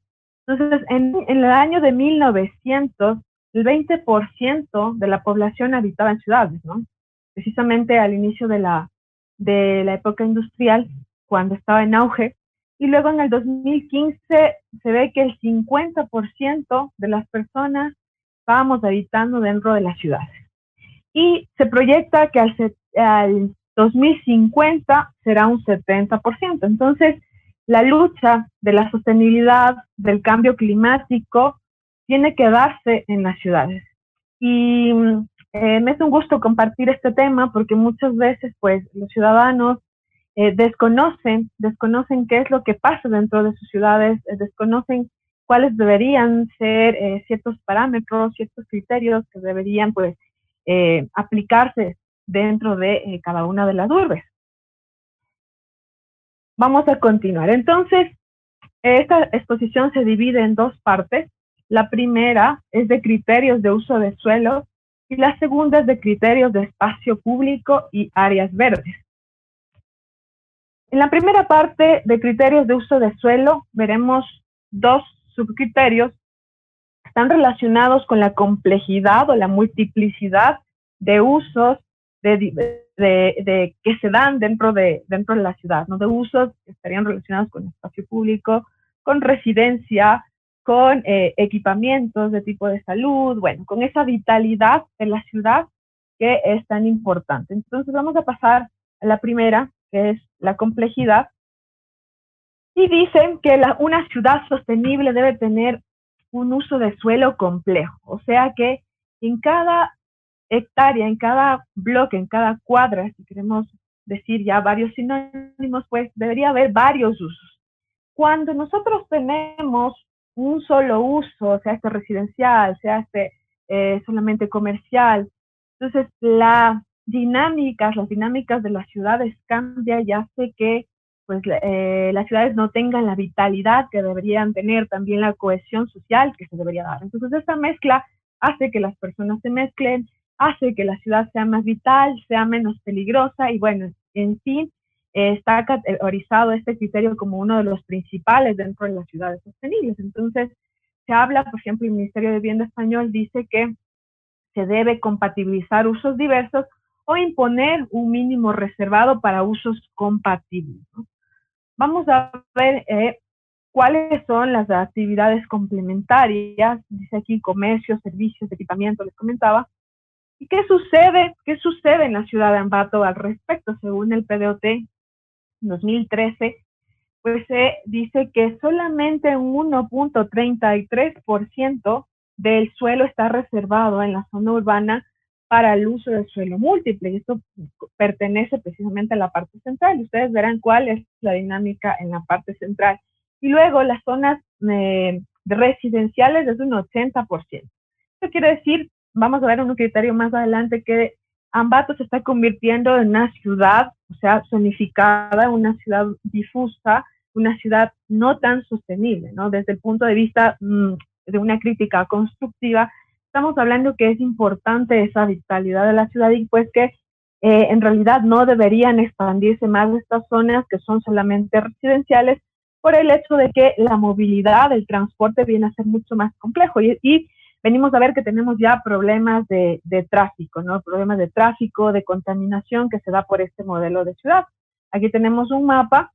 Entonces, en, en el año de 1900, el 20% de la población habitaba en ciudades, ¿no? Precisamente al inicio de la, de la época industrial, cuando estaba en auge. Y luego en el 2015 se ve que el 50% de las personas estábamos habitando dentro de las ciudades. Y se proyecta que al, al 2050 será un 70%. Entonces, la lucha de la sostenibilidad, del cambio climático, tiene que darse en las ciudades. Y eh, me es un gusto compartir este tema porque muchas veces pues los ciudadanos eh, desconocen, desconocen qué es lo que pasa dentro de sus ciudades, eh, desconocen cuáles deberían ser ciertos parámetros, ciertos criterios que deberían pues aplicarse dentro de cada una de las urbes. Vamos a continuar. Entonces, esta exposición se divide en dos partes. La primera es de criterios de uso de suelo y la segunda es de criterios de espacio público y áreas verdes. En la primera parte de criterios de uso de suelo veremos dos subcriterios están relacionados con la complejidad o la multiplicidad de usos de, que se dan dentro de, dentro de la ciudad, ¿no? de usos que estarían relacionados con espacio público, con residencia, con eh, equipamientos de tipo de salud, bueno, con esa vitalidad de la ciudad que es tan importante. Entonces vamos a pasar a la primera, que es la complejidad. Y dicen que una ciudad sostenible debe tener un uso de suelo complejo, o sea que en cada hectárea, en cada bloque, en cada cuadra, si queremos decir ya varios sinónimos, pues debería haber varios usos. Cuando nosotros tenemos un solo uso, sea este residencial, sea este eh, solamente comercial. Entonces, las dinámicas, las dinámicas de las ciudades cambian y hace que pues, eh, las ciudades no tengan la vitalidad que deberían tener, también la cohesión social que se debería dar. Entonces, esta mezcla hace que las personas se mezclen, hace que la ciudad sea más vital, sea menos peligrosa y bueno, en fin, está categorizado este criterio como uno de los principales dentro de las ciudades sostenibles. Entonces, se habla, por ejemplo, el Ministerio de Vivienda Español dice que se debe compatibilizar usos diversos o imponer un mínimo reservado para usos compatibles. Vamos a ver eh, cuáles son las actividades complementarias, dice aquí comercio, servicios, equipamiento, les comentaba. ¿Y qué sucede? ¿Qué sucede en la ciudad de Ambato al respecto? Según el PDOT, 2013, pues se dice que solamente un 1.33% del suelo está reservado en la zona urbana para el uso del suelo múltiple. Y esto pertenece precisamente a la parte central. Ustedes verán cuál es la dinámica en la parte central. Y luego las zonas eh, residenciales es un 80%. Esto quiere decir, vamos a ver un criterio más adelante, que Ambato se está convirtiendo en una ciudad, o sea, zonificada, una ciudad difusa, una ciudad no tan sostenible, ¿no? Desde el punto de vista mm, de una crítica constructiva, estamos hablando que es importante esa vitalidad de la ciudad y pues que eh, en realidad no deberían expandirse más estas zonas que son solamente residenciales por el hecho de que la movilidad, el transporte viene a ser mucho más complejo y, venimos a ver que tenemos ya problemas de, tráfico, ¿no? Problemas de tráfico, de contaminación que se da por este modelo de ciudad. Aquí tenemos un mapa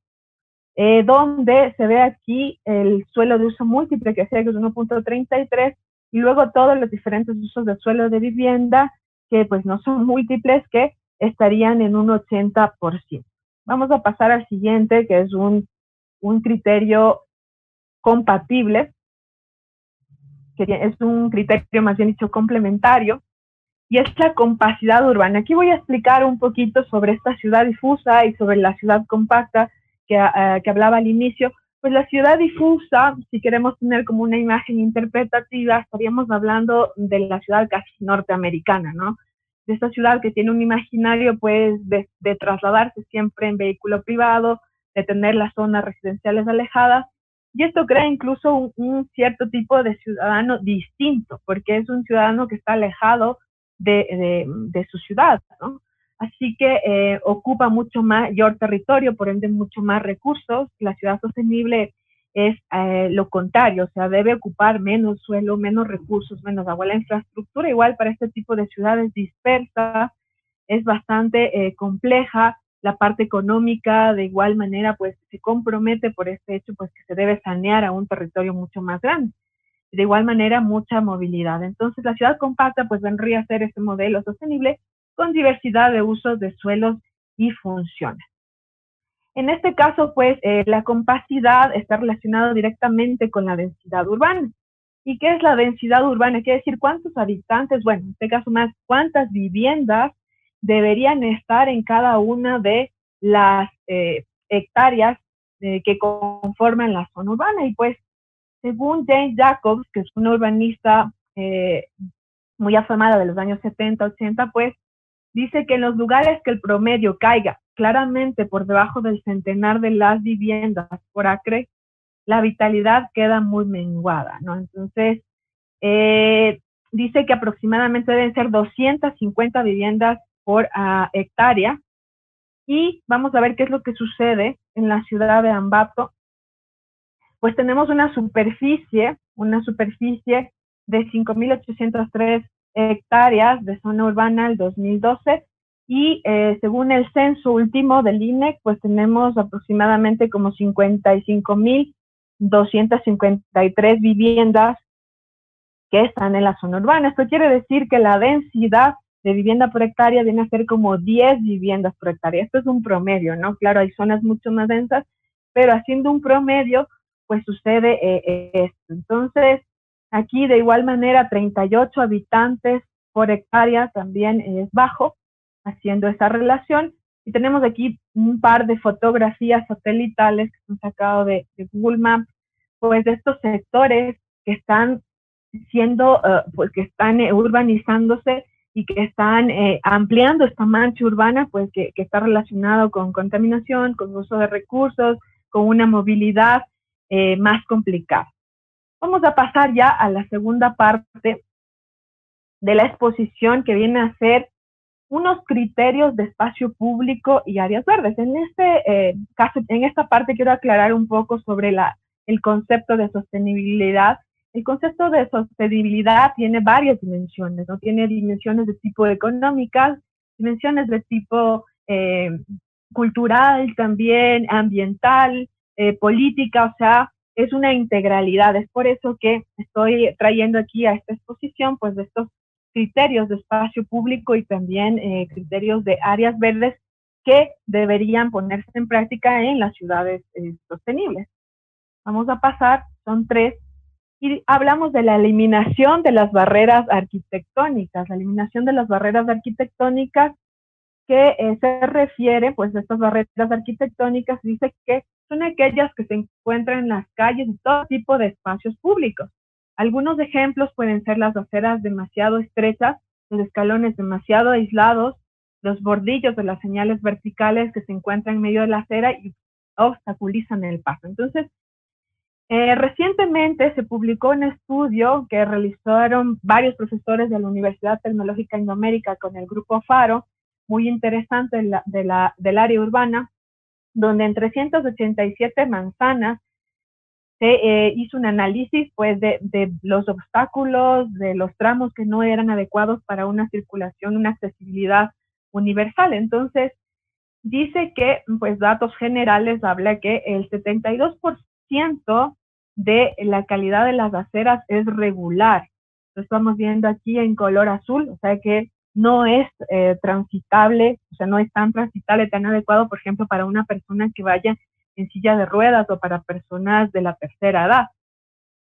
eh, donde se ve aquí el suelo de uso múltiple, que sea que es 1.33, y luego todos los diferentes usos de suelo de vivienda, que pues no son múltiples, que estarían en un 80%. Vamos a pasar al siguiente, que es un, un criterio compatible, que es un criterio más bien dicho complementario, y es la compacidad urbana. Aquí voy a explicar un poquito sobre esta ciudad difusa y sobre la ciudad compacta que, eh, que hablaba al inicio. Pues la ciudad difusa, si queremos tener como una imagen interpretativa, estaríamos hablando de la ciudad casi norteamericana, ¿no? De esta ciudad que tiene un imaginario, pues, de, de trasladarse siempre en vehículo privado, de tener las zonas residenciales alejadas y esto crea incluso un, cierto tipo de ciudadano distinto, porque es un ciudadano que está alejado de, de, su ciudad, ¿no? Así que eh, ocupa mucho mayor territorio, por ende mucho más recursos. La ciudad sostenible es eh, lo contrario, o sea, debe ocupar menos suelo, menos recursos, menos agua. La infraestructura igual para este tipo de ciudades dispersas es bastante eh, compleja la parte económica de igual manera pues se compromete por este hecho pues que se debe sanear a un territorio mucho más grande. De igual manera mucha movilidad. Entonces la ciudad compacta pues vendría a ser ese modelo sostenible con diversidad de usos de suelos y funciones. En este caso pues eh, la compacidad está relacionada directamente con la densidad urbana. ¿Y qué es la densidad urbana? Quiere decir cuántos habitantes, bueno, en este caso más, cuántas viviendas deberían estar en cada una de las eh, hectáreas eh, que conforman la zona urbana. Y pues, según James Jacobs, que es un urbanista muy afamada de los años 70, 80, pues dice que en los lugares que el promedio caiga claramente por debajo del centenar de las viviendas por acre, la vitalidad queda muy menguada, ¿no? Entonces, dice que aproximadamente deben ser 250 viviendas por ah, hectárea. Y vamos a ver qué es lo que sucede en la ciudad de Ambato. Pues tenemos una superficie, una superficie de 5.803 hectáreas de zona urbana el 2012 y eh, según el censo último del INEC, pues tenemos aproximadamente como 55.253 viviendas que están en la zona urbana. Esto quiere decir que la densidad de vivienda por hectárea viene a ser como 10 viviendas por hectárea. Esto es un promedio, ¿no? Claro, hay zonas mucho más densas, pero haciendo un promedio, pues sucede eh, esto. Entonces, aquí de igual manera, 38 habitantes por hectárea también es bajo, haciendo esa relación. Y tenemos aquí un par de fotografías satelitales que son sacadas de, Google Maps, pues de estos sectores que están siendo, uh, pues que están urbanizándose y que están eh, ampliando esta mancha urbana, pues que, está relacionado con contaminación, con uso de recursos, con una movilidad eh, más complicada. Vamos a pasar ya a la segunda parte de la exposición que viene a ser unos criterios de espacio público y áreas verdes. En este eh, caso, en esta parte quiero aclarar un poco sobre la, el concepto de sostenibilidad el concepto de sostenibilidad tiene varias dimensiones, ¿no? Tiene dimensiones de tipo económicas, dimensiones de tipo eh, cultural también, ambiental, eh, política, o sea, es una integralidad. Es por eso que estoy trayendo aquí a esta exposición, pues, de estos criterios de espacio público y también eh, criterios de áreas verdes que deberían ponerse en práctica en las ciudades sostenibles. Vamos a pasar, son tres y hablamos de la eliminación de las barreras arquitectónicas, la eliminación de las barreras arquitectónicas que eh, se refiere, pues, estas barreras arquitectónicas, dice que son aquellas que se encuentran en las calles y todo tipo de espacios públicos. Algunos ejemplos pueden ser las aceras demasiado estrechas, los escalones demasiado aislados, los bordillos de las señales verticales que se encuentran en medio de la acera y obstaculizan el paso. Entonces, eh, recientemente se publicó un estudio que realizaron varios profesores de la Universidad Tecnológica Indoamérica con el grupo FARO, muy interesante del área urbana, donde en 387 manzanas se eh, hizo un análisis pues, de, de, los obstáculos, de los tramos que no eran adecuados para una circulación, una accesibilidad universal. Entonces, dice que, pues datos generales, habla que el 72% de la calidad de las aceras es regular. Lo estamos viendo aquí en color azul, o sea que no es eh, transitable, o sea, no es tan transitable, tan adecuado, por ejemplo, para una persona que vaya en silla de ruedas o para personas de la tercera edad.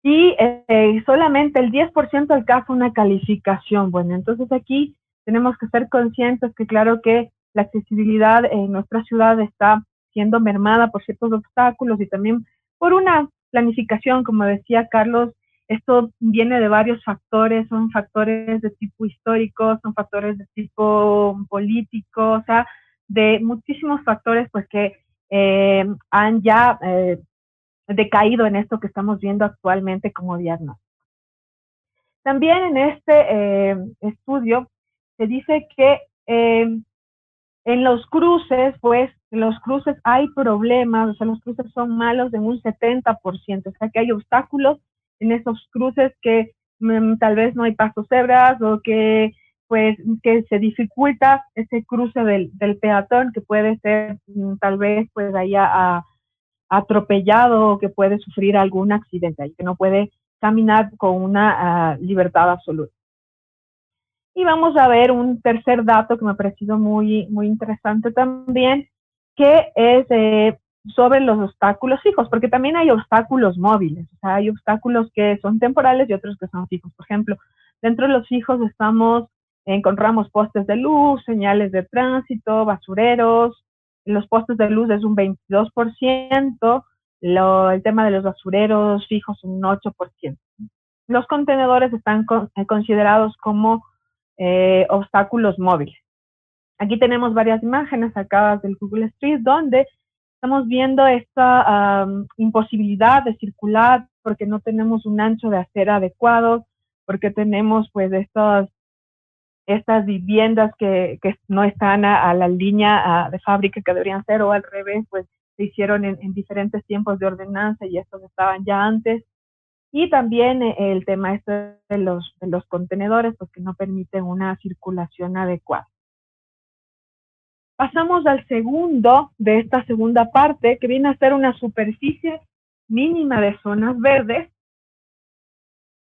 Y eh, solamente el 10% alcanza una calificación. Bueno, entonces aquí tenemos que ser conscientes que claro que la accesibilidad en nuestra ciudad está siendo mermada por ciertos obstáculos y también por una planificación, como decía Carlos, esto viene de varios factores, son factores de tipo histórico, son factores de tipo político, o sea, de muchísimos factores pues que eh, han ya eh, decaído en esto que estamos viendo actualmente como diagnóstico. También en este eh, estudio se dice que en los cruces, pues, en los cruces hay problemas, o sea, los cruces son malos en un 70%, o sea, que hay obstáculos en esos cruces que mm, tal vez no hay pasos cebras o que pues que se dificulta ese cruce del, peatón que puede ser mm, tal vez pues haya atropellado o que puede sufrir algún accidente y que no puede caminar con una ah, libertad absoluta. Y vamos a ver un tercer dato que me ha parecido muy, muy interesante también, que es eh, sobre los obstáculos fijos, porque también hay obstáculos móviles, o sea, hay obstáculos que son temporales y otros que son fijos. Por ejemplo, dentro de los fijos estamos, encontramos postes de luz, señales de tránsito, basureros, los postes de luz es un 22%, el tema de los basureros fijos un 8%. Los contenedores están eh, considerados como eh, obstáculos móviles. Aquí tenemos varias imágenes sacadas del Google Street donde estamos viendo esta imposibilidad de circular porque no tenemos un ancho de acera adecuado, porque tenemos pues estas, estas viviendas que, no están a, la línea de fábrica que deberían ser o al revés, pues se hicieron en, diferentes tiempos de ordenanza y estos estaban ya antes. Y también eh, el tema este de los, de los contenedores, pues que no permiten una circulación adecuada. Pasamos al segundo de esta segunda parte, que viene a ser una superficie mínima de zonas verdes.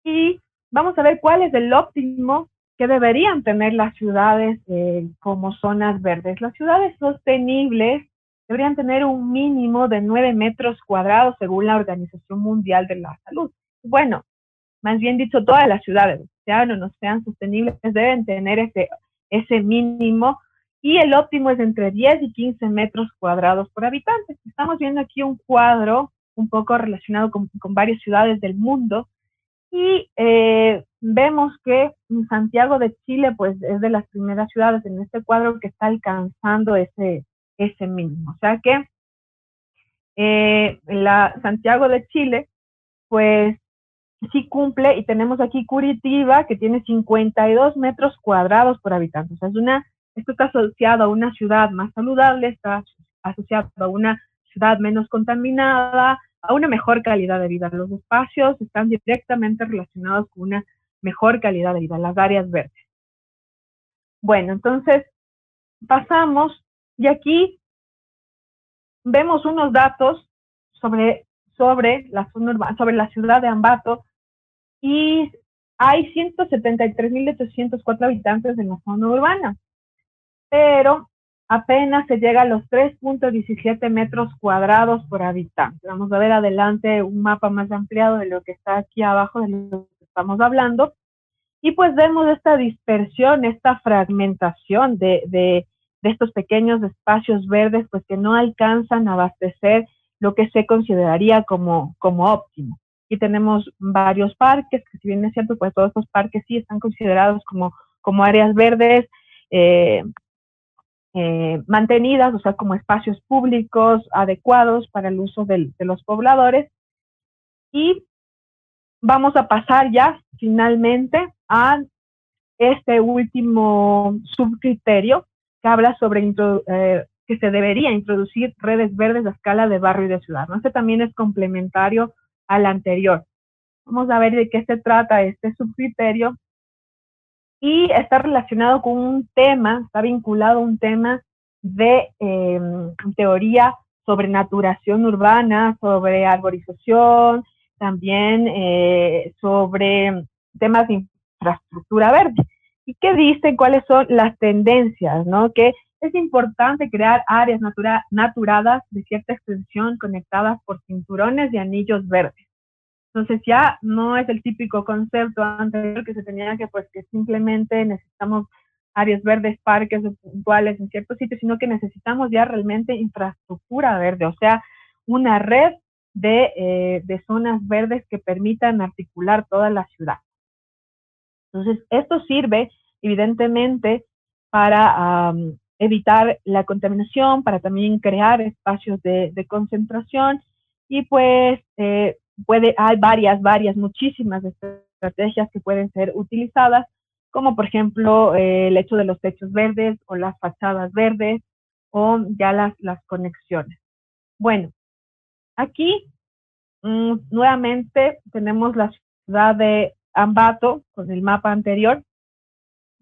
Y vamos a ver cuál es el óptimo que deberían tener las ciudades eh, como zonas verdes. Las ciudades sostenibles deberían tener un mínimo de 9 metros cuadrados según la Organización Mundial de la Salud. Bueno, más bien dicho, todas las ciudades, sean o no sean sostenibles, deben tener ese, ese mínimo y el óptimo es entre 10 y 15 metros cuadrados por habitante. Estamos viendo aquí un cuadro un poco relacionado con, varias ciudades del mundo y eh, vemos que Santiago de Chile pues es de las primeras ciudades en este cuadro que está alcanzando ese, ese mínimo. O sea que eh, la Santiago de Chile pues sí cumple y tenemos aquí Curitiba que tiene 52 metros cuadrados por habitante. O sea, es una esto está asociado a una ciudad más saludable, está asociado a una ciudad menos contaminada, a una mejor calidad de vida. Los espacios están directamente relacionados con una mejor calidad de vida, las áreas verdes. Bueno, entonces pasamos y aquí vemos unos datos sobre, sobre, la, sobre la ciudad de Ambato y hay 173.804 habitantes en la zona urbana pero apenas se llega a los 3.17 metros cuadrados por habitante. Vamos a ver adelante un mapa más ampliado de lo que está aquí abajo de lo que estamos hablando. Y pues vemos esta dispersión, esta fragmentación de, de, estos pequeños espacios verdes, pues que no alcanzan a abastecer lo que se consideraría como, como óptimo. Y tenemos varios parques, que si bien es cierto, pues todos estos parques sí están considerados como, como áreas verdes, eh, eh, mantenidas, o sea, como espacios públicos adecuados para el uso de los pobladores. Y vamos a pasar ya finalmente a este último subcriterio que habla sobre eh, que se debería introducir redes verdes a escala de barrio y de ciudad. ¿no? Este también es complementario al anterior. Vamos a ver de qué se trata este subcriterio y está relacionado con un tema, está vinculado a un tema de em, teoría sobre naturación urbana, sobre arborización, también eh, sobre temas de infraestructura verde. ¿Y qué dicen? ¿Cuáles son las tendencias? ¿no? Que es importante crear áreas naturadas de cierta extensión conectadas por cinturones de anillos verdes. Entonces ya no es el típico concepto anterior que se tenía que pues que simplemente necesitamos áreas verdes, parques puntuales en ciertos sitios, sino que necesitamos ya realmente infraestructura verde, o sea, una red de, eh, de zonas verdes que permitan articular toda la ciudad. Entonces, esto sirve evidentemente para evitar la contaminación, para también crear espacios de, de concentración y pues eh, puede, hay varias, varias, muchísimas estrategias que pueden ser utilizadas, como por ejemplo eh, el hecho de los techos verdes o las fachadas verdes o ya las, las conexiones. Bueno, aquí mm, nuevamente tenemos la ciudad de Ambato con el mapa anterior,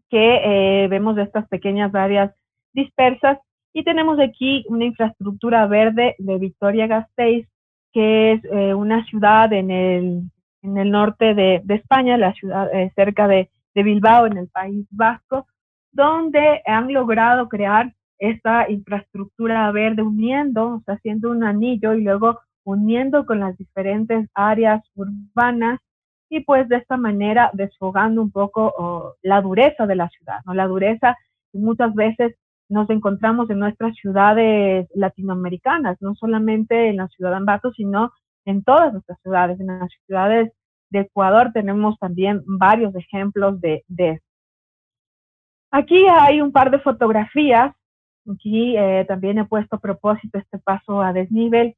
que eh, vemos estas pequeñas áreas dispersas y tenemos aquí una infraestructura verde de Victoria Gasteiz que es eh, una ciudad en el, en el norte de, España, la ciudad eh, cerca de, Bilbao, en el País Vasco, donde han logrado crear esta infraestructura verde uniendo, haciendo un anillo y luego uniendo con las diferentes áreas urbanas y pues de esta manera desfogando un poco oh, la dureza de la ciudad, ¿no? La dureza muchas veces nos encontramos en nuestras ciudades latinoamericanas, no solamente en la ciudad de Ambato, sino en todas nuestras ciudades. En las ciudades de Ecuador tenemos también varios ejemplos de, esto. Aquí hay un par de fotografías. Aquí eh, también he puesto a propósito este paso a desnivel,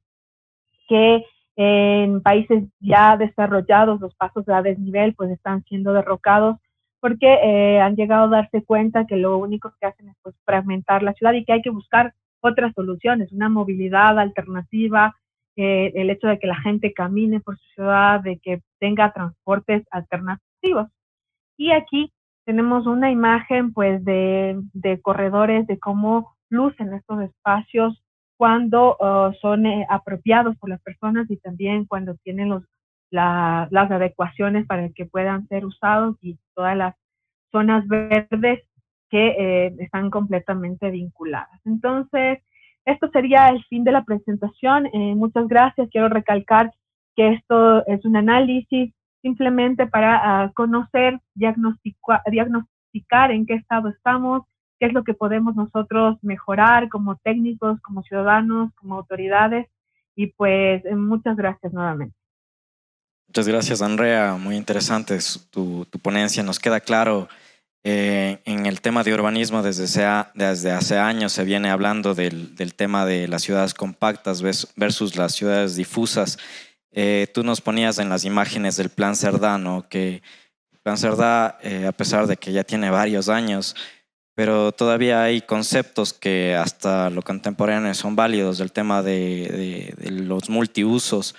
que en países ya desarrollados los pasos a desnivel pues están siendo derrocados porque eh, han llegado a darse cuenta que lo único que hacen es pues, fragmentar la ciudad y que hay que buscar otras soluciones, una movilidad alternativa, eh, el hecho de que la gente camine por su ciudad, de que tenga transportes alternativos. Y aquí tenemos una imagen pues de, de corredores, de cómo lucen estos espacios cuando uh, son eh, apropiados por las personas y también cuando tienen los las adecuaciones para que puedan ser usados y todas las zonas verdes que eh, están completamente vinculadas. Entonces, esto sería el fin de la presentación. Eh, muchas gracias. Quiero recalcar que esto es un análisis simplemente para uh, conocer, diagnosticar en qué estado estamos, qué es lo que podemos nosotros mejorar como técnicos, como ciudadanos, como autoridades. Y pues muchas gracias nuevamente. Muchas gracias, Andrea. Muy interesante tu, ponencia. Nos queda claro eh, en el tema de urbanismo desde, desde hace años se viene hablando del, tema de las ciudades compactas versus las ciudades difusas. Eh, tú nos ponías en las imágenes del Plan Cerdá, que el Plan Cerdá, eh, a pesar de que ya tiene varios años, pero todavía hay conceptos que hasta lo contemporáneo son válidos, del tema de los multiusos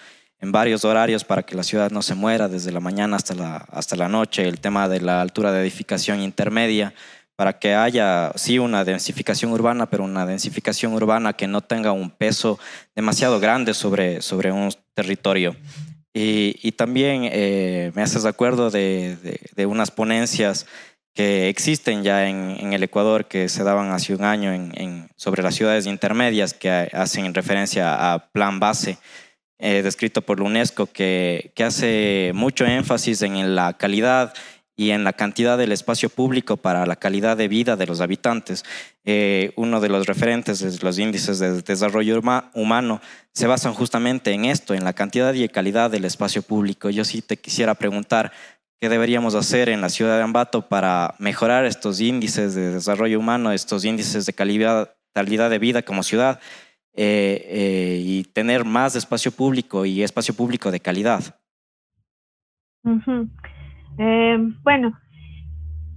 en varios horarios para que la ciudad no se muera desde la mañana hasta la, hasta la noche, el tema de la altura de edificación intermedia, para que haya, sí, una densificación urbana, pero una densificación urbana que no tenga un peso demasiado grande sobre, sobre un territorio. Y, también eh, me haces acuerdo de, de, unas ponencias que existen ya en, el Ecuador que se daban hace un año en, sobre las ciudades intermedias que hacen referencia a plan base eh, descrito por la UNESCO, que, que, hace mucho énfasis en la calidad y en la cantidad del espacio público para la calidad de vida de los habitantes. Eh, uno de los referentes de los índices de desarrollo humano se basan justamente en esto, en la cantidad y calidad del espacio público. Yo sí te quisiera preguntar, ¿qué deberíamos hacer en la ciudad de Ambato para mejorar estos índices de desarrollo humano, estos índices de calidad, calidad de vida como ciudad? Eh, eh, y tener más espacio público y espacio público de calidad. Eh, bueno,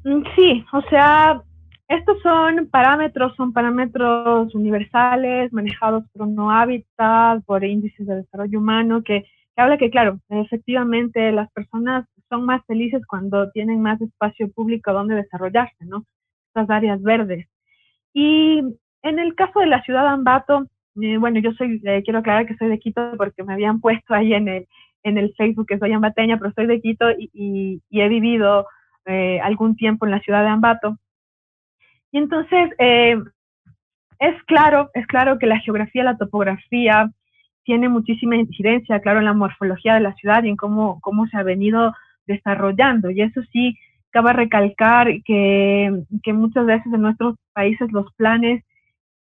mm, sí, o sea, estos son parámetros, son parámetros universales manejados por no hábitat, por índices de desarrollo humano, que, habla que, claro, efectivamente las personas son más felices cuando tienen más espacio público donde desarrollarse, ¿no? Estas áreas verdes. Y en el caso de la ciudad de Ambato, eh, bueno, yo soy, eh, quiero aclarar que soy de Quito porque me habían puesto ahí en el, en el Facebook que soy ambateña, pero soy de Quito y, he vivido eh, algún tiempo en la ciudad de Ambato. Y entonces, eh, es claro, es claro que la geografía, la topografía, tiene muchísima incidencia, claro, en la morfología de la ciudad y en cómo, cómo se ha venido desarrollando. Y eso sí, cabe recalcar que, que muchas veces en nuestros países los planes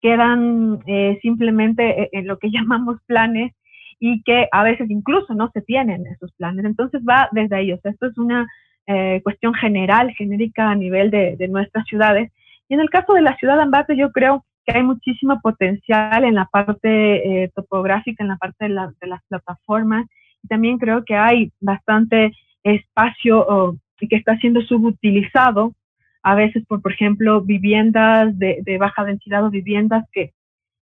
quedan eh, simplemente en lo que [LAUGHS] llamamos planes y que a veces incluso no se tienen esos planes. Entonces va desde ahí. O sea, esto es una eh, cuestión general, genérica a nivel de, de, nuestras ciudades. Y en el caso de la ciudad de Ambato, yo creo que hay muchísimo potencial en la parte eh, topográfica, en la parte de, la, de, las plataformas. Y también creo que hay bastante espacio oh, que está siendo subutilizado, a veces por, por ejemplo, viviendas de, de baja densidad o viviendas que,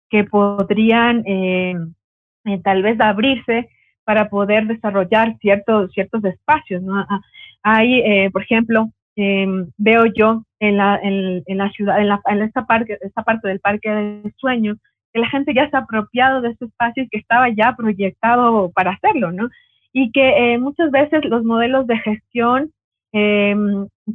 que podrían eh, eh, tal vez abrirse para poder desarrollar ciertos, ciertos espacios. ¿no? Ah, hay, eh, por ejemplo, Em, veo yo en la, en, la ciudad, en, la, en esta, parque, esta parte del parque del sueño, que la gente ya se ha apropiado de ese espacio y que estaba ya proyectado para hacerlo, ¿no? Y que eh, muchas veces los modelos de gestión eh,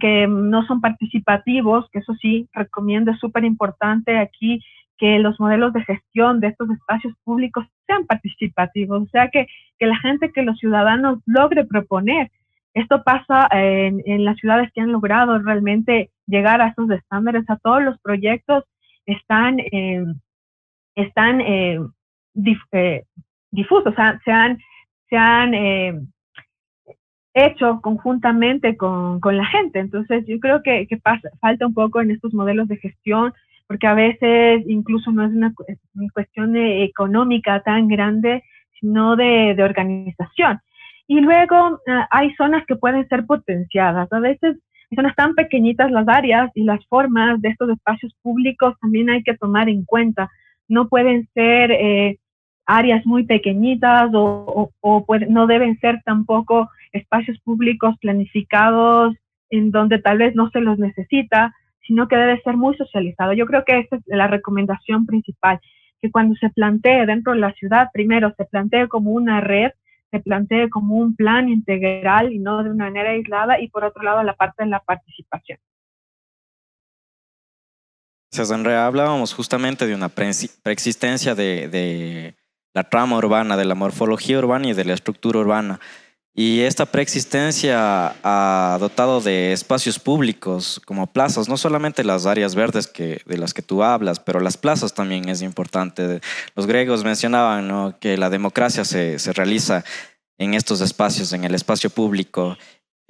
que no son participativos, que eso sí, recomiendo, es súper importante aquí que los modelos de gestión de estos espacios públicos sean participativos, o sea, que, que la gente, que los ciudadanos logre proponer. Esto pasa en, las ciudades que han logrado realmente llegar a esos estándares, a todos los proyectos están, eh, están eh, eh, difusos, o sea, se han, se han eh, hecho conjuntamente con, con, la gente. Entonces, yo creo que, que pasa, falta un poco en estos modelos de gestión, porque a veces incluso no es una, cuestión económica tan grande, sino de, de organización. Y luego uh, hay zonas que pueden ser potenciadas. A veces son tan pequeñitas las áreas y las formas de estos espacios públicos también hay que tomar en cuenta. No pueden ser eh, áreas muy pequeñitas o, o, o no deben ser tampoco espacios públicos planificados en donde tal vez no se los necesita, sino que debe ser muy socializado. Yo creo que esa es la recomendación principal, que cuando se plantee dentro de la ciudad, primero se plantee como una red se plantee como un plan integral y no de una manera aislada, y por otro lado la parte de la participación. Andrea, hablábamos justamente de una preexistencia de la trama urbana, de la morfología urbana y de la estructura urbana. Y esta preexistencia ha dotado de espacios públicos como plazas, no solamente las áreas verdes que, de las que tú hablas, pero las plazas también es importante. Los griegos mencionaban ¿no? que la democracia se, se, realiza en estos espacios, en el espacio público.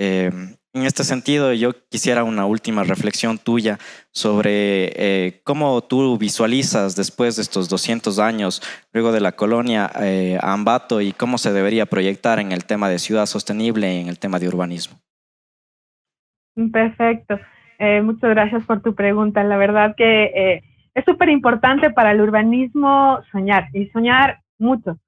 Eh, en este sentido, yo quisiera una última reflexión tuya sobre eh, cómo tú visualizas después de estos 200 años, luego de la colonia eh, Ambato, y cómo se debería proyectar en el tema de ciudad sostenible y en el tema de urbanismo. Perfecto. Eh, muchas gracias por tu pregunta. La verdad que eh, es súper importante para el urbanismo soñar y soñar mucho.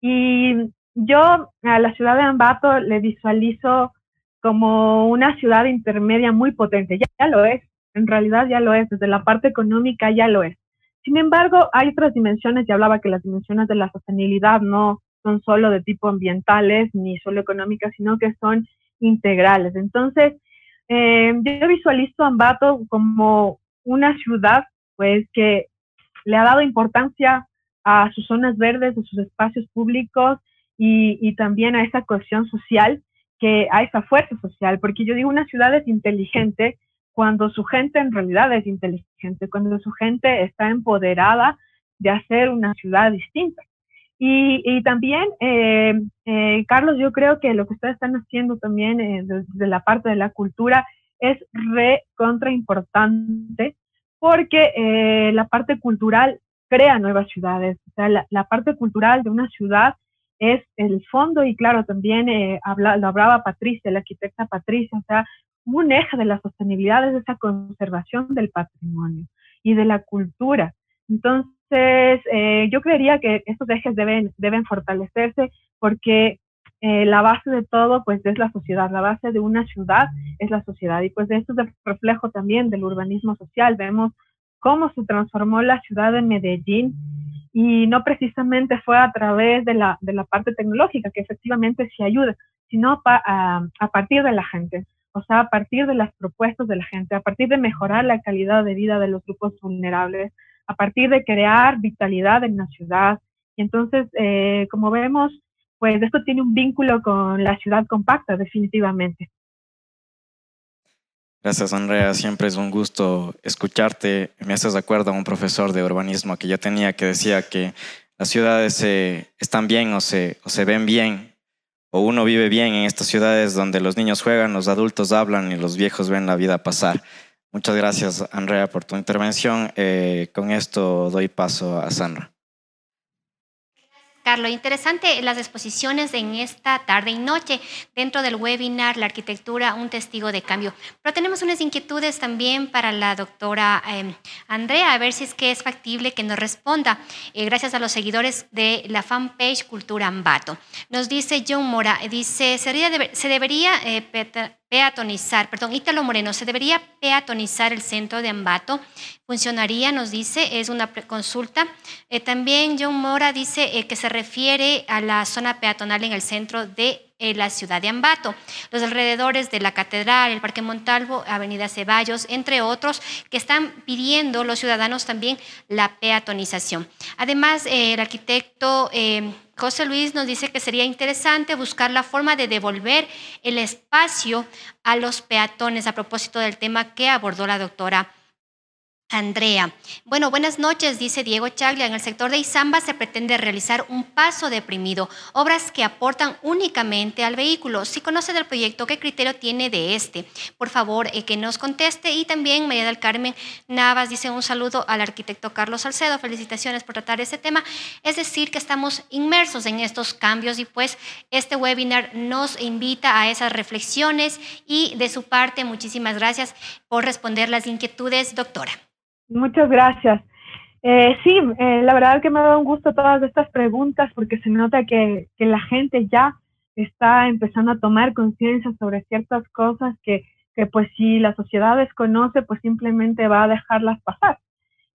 Y yo a la ciudad de Ambato le visualizo como una ciudad intermedia muy potente. Ya, ya, lo es, en realidad ya lo es, desde la parte económica ya lo es. Sin embargo, hay otras dimensiones, ya hablaba que las dimensiones de la sostenibilidad no son solo de tipo ambientales ni solo económicas, sino que son integrales. Entonces, eh, yo visualizo Ambato como una ciudad pues que le ha dado importancia a sus zonas verdes, a sus espacios públicos y, y también a esa cohesión social que a esa fuerza social, porque yo digo, una ciudad es inteligente cuando su gente en realidad es inteligente, cuando su gente está empoderada de hacer una ciudad distinta. Y, y también, eh, eh, Carlos, yo creo que lo que ustedes están haciendo también eh, desde la parte de la cultura es re contra importante porque eh, la parte cultural crea nuevas ciudades. O sea, la, la parte cultural de una ciudad es el fondo y claro, también eh, habla, lo hablaba Patricia, la arquitecta Patricia, o sea, un eje de la sostenibilidad es esa conservación del patrimonio y de la cultura. Entonces, eh, yo creería que estos ejes deben, deben fortalecerse porque eh, la base de todo, pues, es la sociedad. La base de una ciudad es la sociedad. Y pues esto es el reflejo también del urbanismo social. Vemos cómo se transformó la ciudad de Medellín y no precisamente fue a través de la, de la parte tecnológica, que efectivamente sí ayuda, sino pa, a, a, partir de la gente. o sea, a partir de las propuestas de la gente, a partir de mejorar la calidad de vida de los grupos vulnerables, a partir de crear vitalidad en la ciudad. Y entonces, eh, como vemos, pues esto tiene un vínculo con la ciudad compacta, definitivamente. Gracias, Andrea. Siempre es un gusto escucharte. Me haces acuerdo a un profesor de urbanismo que yo tenía que decía que las ciudades están bien o se, o se ven bien, o uno vive bien en estas ciudades donde los niños juegan, los adultos hablan y los viejos ven la vida pasar. Muchas gracias, Andrea, por tu intervención. Eh, con esto doy paso a Sandra. Carlos, interesante las exposiciones en esta tarde y noche dentro del webinar La arquitectura, un testigo de cambio. Pero tenemos unas inquietudes también para la doctora em, Andrea, a ver si es que es factible que nos responda, eh, gracias a los seguidores de la fanpage Cultura Ambato. Nos dice John Mora, dice, se debería eh, peatonizar, perdón, Ítalo Moreno, se debería peatonizar el centro de Ambato. Funcionaría, nos dice, es una consulta. Eh, también John Mora dice eh, que se refiere a la zona peatonal en el centro de eh, la ciudad de Ambato, los alrededores de la catedral, el Parque Montalvo, Avenida Ceballos, entre otros, que están pidiendo los ciudadanos también la peatonización. Además, el arquitecto José Luis nos dice que sería interesante buscar la forma de devolver el espacio a los peatones a propósito del tema que abordó la doctora Andrea. Bueno, buenas noches, dice Diego Chaglia. En el sector de Izamba se pretende realizar un paso deprimido, obras que aportan únicamente al vehículo. Si conoce del proyecto, ¿qué criterio tiene de este? Por favor, eh, que nos conteste. Y también María del Carmen Navas dice un saludo al arquitecto Carlos Salcedo. Felicitaciones por tratar este tema. Es decir, que estamos inmersos en estos cambios y pues este webinar nos invita a esas reflexiones y de su parte, muchísimas gracias por responder las inquietudes, doctora. Muchas gracias. Eh, sí, eh, la verdad que me ha dado un gusto todas estas preguntas porque se nota que, que la gente ya está empezando a tomar conciencia sobre ciertas cosas que, que pues si la sociedad desconoce, pues simplemente va a dejarlas pasar.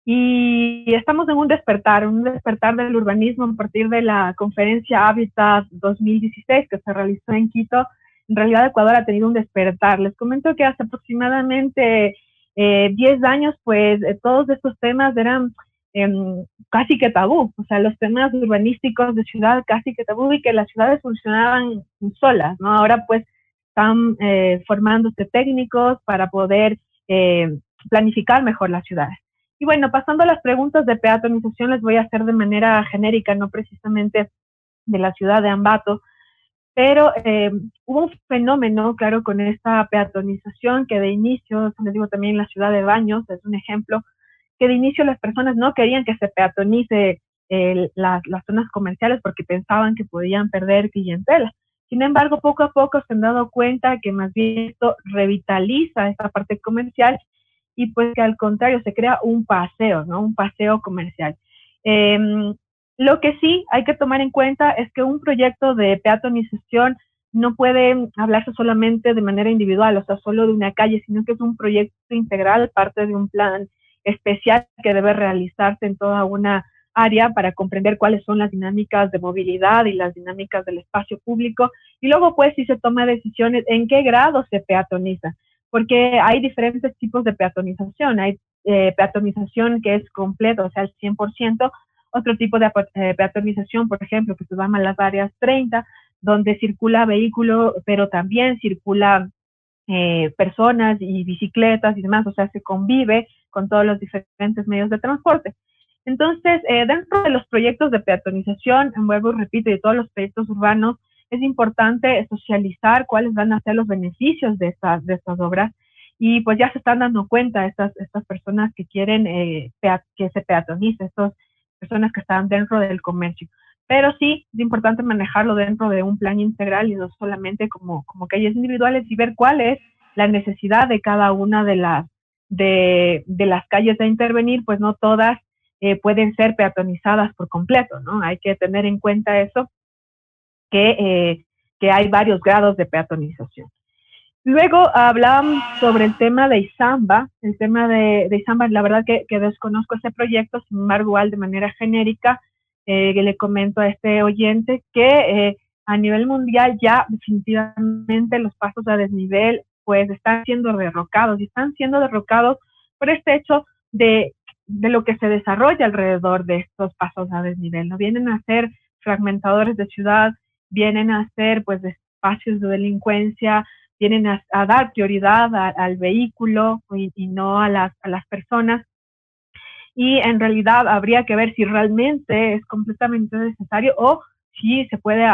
Y estamos en un despertar, un despertar del urbanismo a partir de la conferencia Habitat 2016 que se realizó en Quito. En realidad Ecuador ha tenido un despertar. Les comento que hace aproximadamente 10 eh, años, pues eh, todos estos temas eran em, casi que tabú, o sea, los temas urbanísticos de ciudad casi que tabú y que las ciudades funcionaban solas, ¿no? Ahora pues están eh, formándose técnicos para poder planificar mejor las ciudades. Y bueno, pasando a las preguntas de peatonización, les voy a hacer de manera genérica, no precisamente de la ciudad de Ambato, pero eh, hubo un fenómeno, claro, con esta peatonización que de inicio, les digo también la ciudad de Baños, es un ejemplo, que de inicio las personas no querían que se peatonice las, zonas comerciales porque pensaban que podían perder clientela. Sin embargo, poco a poco se han dado cuenta que más bien esto revitaliza esta parte comercial y pues que al contrario se crea un paseo, ¿no? Un paseo comercial. Em, lo que sí hay que tomar en cuenta es que un proyecto de peatonización no puede hablarse solamente de manera individual, o sea, solo de una calle, sino que es un proyecto integral, parte de un plan especial que debe realizarse en toda una área para comprender cuáles son las dinámicas de movilidad y las dinámicas del espacio público. Y luego, pues, si se toma decisiones en qué grado se peatoniza, porque hay diferentes tipos de peatonización. Hay eh, peatonización que es completa, o sea, el 100%, otro tipo de eh, peatonización, por ejemplo, que se llama las áreas 30, donde circula vehículo, pero también circula eh, personas y bicicletas y demás, o sea, se convive con todos los diferentes medios de transporte. Entonces, eh, dentro de los proyectos de peatonización, vuelvo y repito, y de todos los proyectos urbanos, es importante socializar cuáles van a ser los beneficios de estas, de estas obras y pues ya se están dando cuenta estas, estas personas que quieren que se peatonice, estos personas que están dentro del comercio. Pero sí es importante manejarlo dentro de un plan integral y no solamente como, como calles individuales y ver cuál es la necesidad de cada una de las, de, de las calles de intervenir, pues no todas eh, pueden ser peatonizadas por completo, ¿no? Hay que tener en cuenta eso, que, eh, que hay varios grados de peatonización. Luego hablábamos sobre el tema de Izamba, el tema de, de Izamba, la verdad que, desconozco ese proyecto, sin embargo, igual de manera genérica, eh, le comento a este oyente que eh, a nivel mundial ya definitivamente los pasos a desnivel pues están siendo derrocados y están siendo derrocados por este hecho de, de lo que se desarrolla alrededor de estos pasos a desnivel. No vienen a ser fragmentadores de ciudad, vienen a ser pues espacios de delincuencia, vienen a, dar prioridad al vehículo y, y no a las, a las personas y en realidad habría que ver si realmente es completamente necesario o si se puede,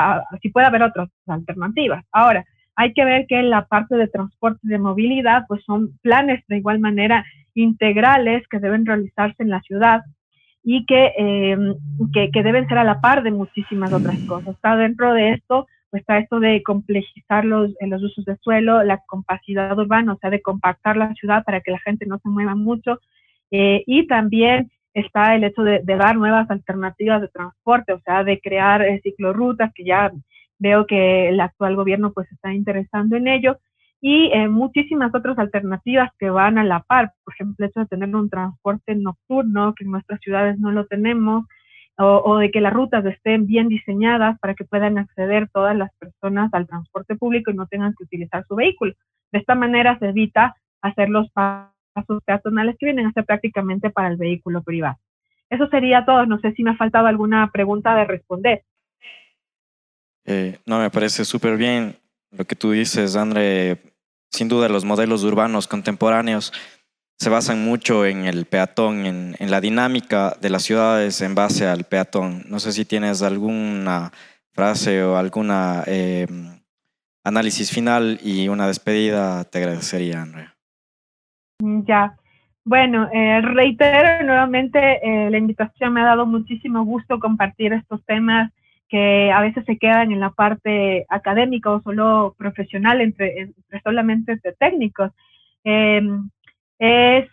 si puede haber otras alternativas. Ahora, hay que ver que la parte de transporte de movilidad, pues son planes de igual manera integrales que deben realizarse en la ciudad y que, em, que, que, deben ser a la par de muchísimas otras cosas. Está dentro de esto, pues está esto de complejizar los, los usos de suelo, la compacidad urbana, o sea, de compactar la ciudad para que la gente no se mueva mucho, eh, y también está el hecho de, dar nuevas alternativas de transporte, o sea, de crear eh, ciclorrutas, que ya veo que el actual gobierno pues está interesando en ello, y eh, muchísimas otras alternativas que van a la par, por ejemplo, el hecho de tener un transporte nocturno, que en nuestras ciudades no lo tenemos, o, de que las rutas estén bien diseñadas para que puedan acceder todas las personas al transporte público y no tengan que utilizar su vehículo. De esta manera se evita hacer los pasos peatonales que vienen a ser prácticamente para el vehículo privado. Eso sería todo. No sé si me ha faltado alguna pregunta de responder. Eh, no, me parece súper bien lo que tú dices, André. Sin duda, los modelos urbanos contemporáneos se basan mucho en el peatón, en, en, la dinámica de las ciudades en base al peatón. No sé si tienes alguna frase o alguna eh, análisis final y una despedida, te agradecería, Andrea. Mm, ya. Bueno, eh, reitero nuevamente eh, la invitación. Me ha dado muchísimo gusto compartir estos temas que a veces se quedan en la parte académica o solo profesional, entre, solamente de técnicos. Em, es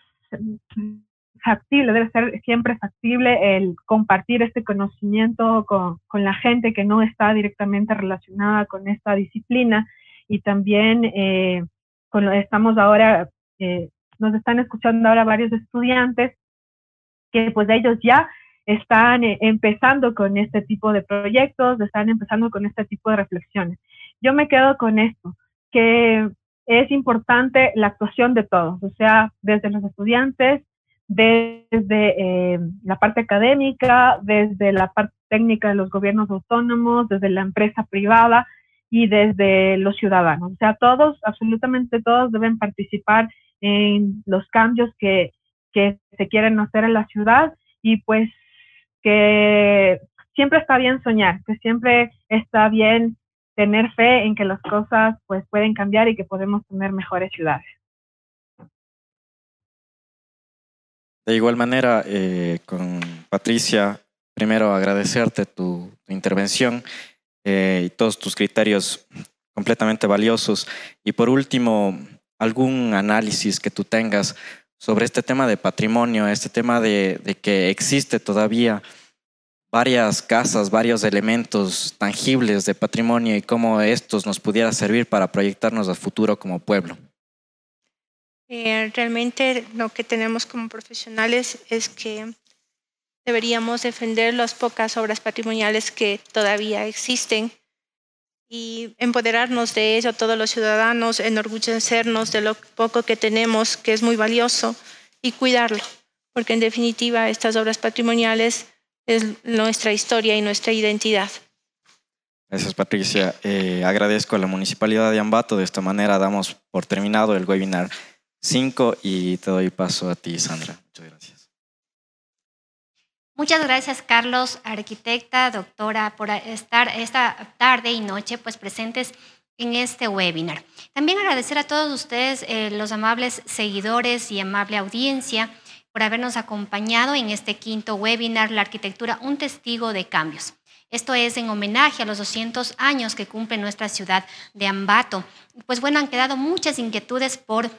factible, debe ser siempre factible el compartir este conocimiento con, con la gente que no está directamente relacionada con esta disciplina y también eh, estamos ahora eh, nos están escuchando ahora varios estudiantes que pues ellos ya están eh, empezando con este tipo de proyectos, están empezando con este tipo de reflexiones. Yo me quedo con esto, que es importante la actuación de todos, o sea, desde los estudiantes, desde eh, la parte académica, desde la parte técnica de los gobiernos autónomos, desde la empresa privada y desde los ciudadanos. O sea, todos, absolutamente todos deben participar en los cambios que, que se quieren hacer en la ciudad y pues que siempre está bien soñar, que siempre está bien tener fe en que las cosas pues pueden cambiar y que podemos tener mejores ciudades. De igual manera, eh, con Patricia, primero agradecerte tu, intervención eh, y todos tus criterios completamente valiosos. Y por último, algún análisis que tú tengas sobre este tema de patrimonio, este tema de, que existe todavía varias casas, varios elementos tangibles de patrimonio y cómo estos nos pudiera servir para proyectarnos al futuro como pueblo. Eh, realmente lo que tenemos como profesionales es que deberíamos defender las pocas obras patrimoniales que todavía existen y empoderarnos de ello todos los ciudadanos, enorgullecernos de lo poco que tenemos, que es muy valioso, y cuidarlo, porque en definitiva estas obras patrimoniales es nuestra historia y nuestra identidad. Gracias, Patricia. Eh, agradezco a la Municipalidad de Ambato. De esta manera damos por terminado el webinar 5 y te doy paso a ti, Sandra. Muchas gracias. Muchas gracias, Carlos, arquitecta, doctora, por estar esta tarde y noche pues, presentes en este webinar. También agradecer a todos ustedes, eh, los amables seguidores y amable audiencia, por habernos acompañado en este quinto webinar, La arquitectura, un testigo de cambios. Esto es en homenaje a los 200 años que cumple nuestra ciudad de Ambato. Pues bueno, han quedado muchas inquietudes por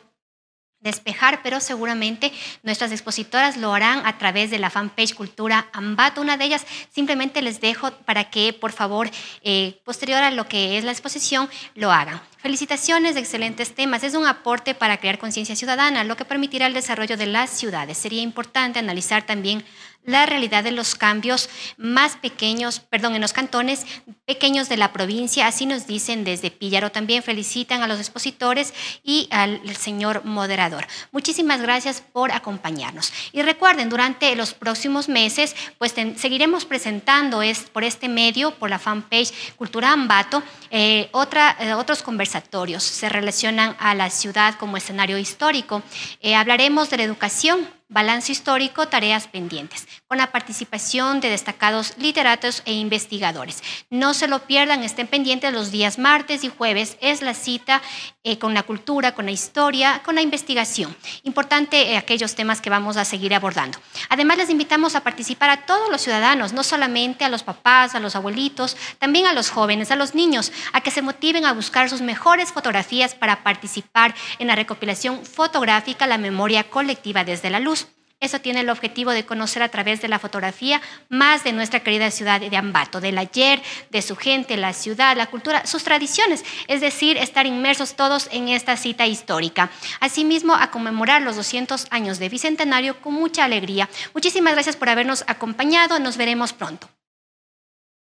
despejar, pero seguramente nuestras expositoras lo harán a través de la fanpage Cultura Ambato. Una de ellas simplemente les dejo para que, por favor, eh, posterior a lo que es la exposición, lo hagan. Felicitaciones excelentes temas. Es un aporte para crear conciencia ciudadana, lo que permitirá el desarrollo de las ciudades. Sería importante analizar también la realidad de los cambios más pequeños, perdón, en los cantones pequeños de la provincia, así nos dicen desde Píllaro. También felicitan a los expositores y al señor moderador. Muchísimas gracias por acompañarnos. Y recuerden, durante los próximos meses, pues seguiremos presentando es, por este medio, por la fanpage Cultura Ambato, eh, otra, eh, otros conversatorios. Se relacionan a la ciudad como escenario histórico. Eh, hablaremos de la educación Balance histórico, tareas pendientes, con la participación de destacados literatos e investigadores. No se lo pierdan, estén pendientes los días martes y jueves. Es la cita eh, con la cultura, con la historia, con la investigación. Importante eh, aquellos temas que vamos a seguir abordando. Además, les invitamos a participar a todos los ciudadanos, no solamente a los papás, a los abuelitos, también a los jóvenes, a los niños, a que se motiven a buscar sus mejores fotografías para participar en la recopilación fotográfica La memoria colectiva desde la luz. Eso tiene el objetivo de conocer a través de la fotografía más de nuestra querida ciudad de Ambato, del ayer, de su gente, la ciudad, la cultura, sus tradiciones, es decir, estar inmersos todos en esta cita histórica. Asimismo, a conmemorar los 200 años de Bicentenario con mucha alegría. Muchísimas gracias por habernos acompañado, nos veremos pronto.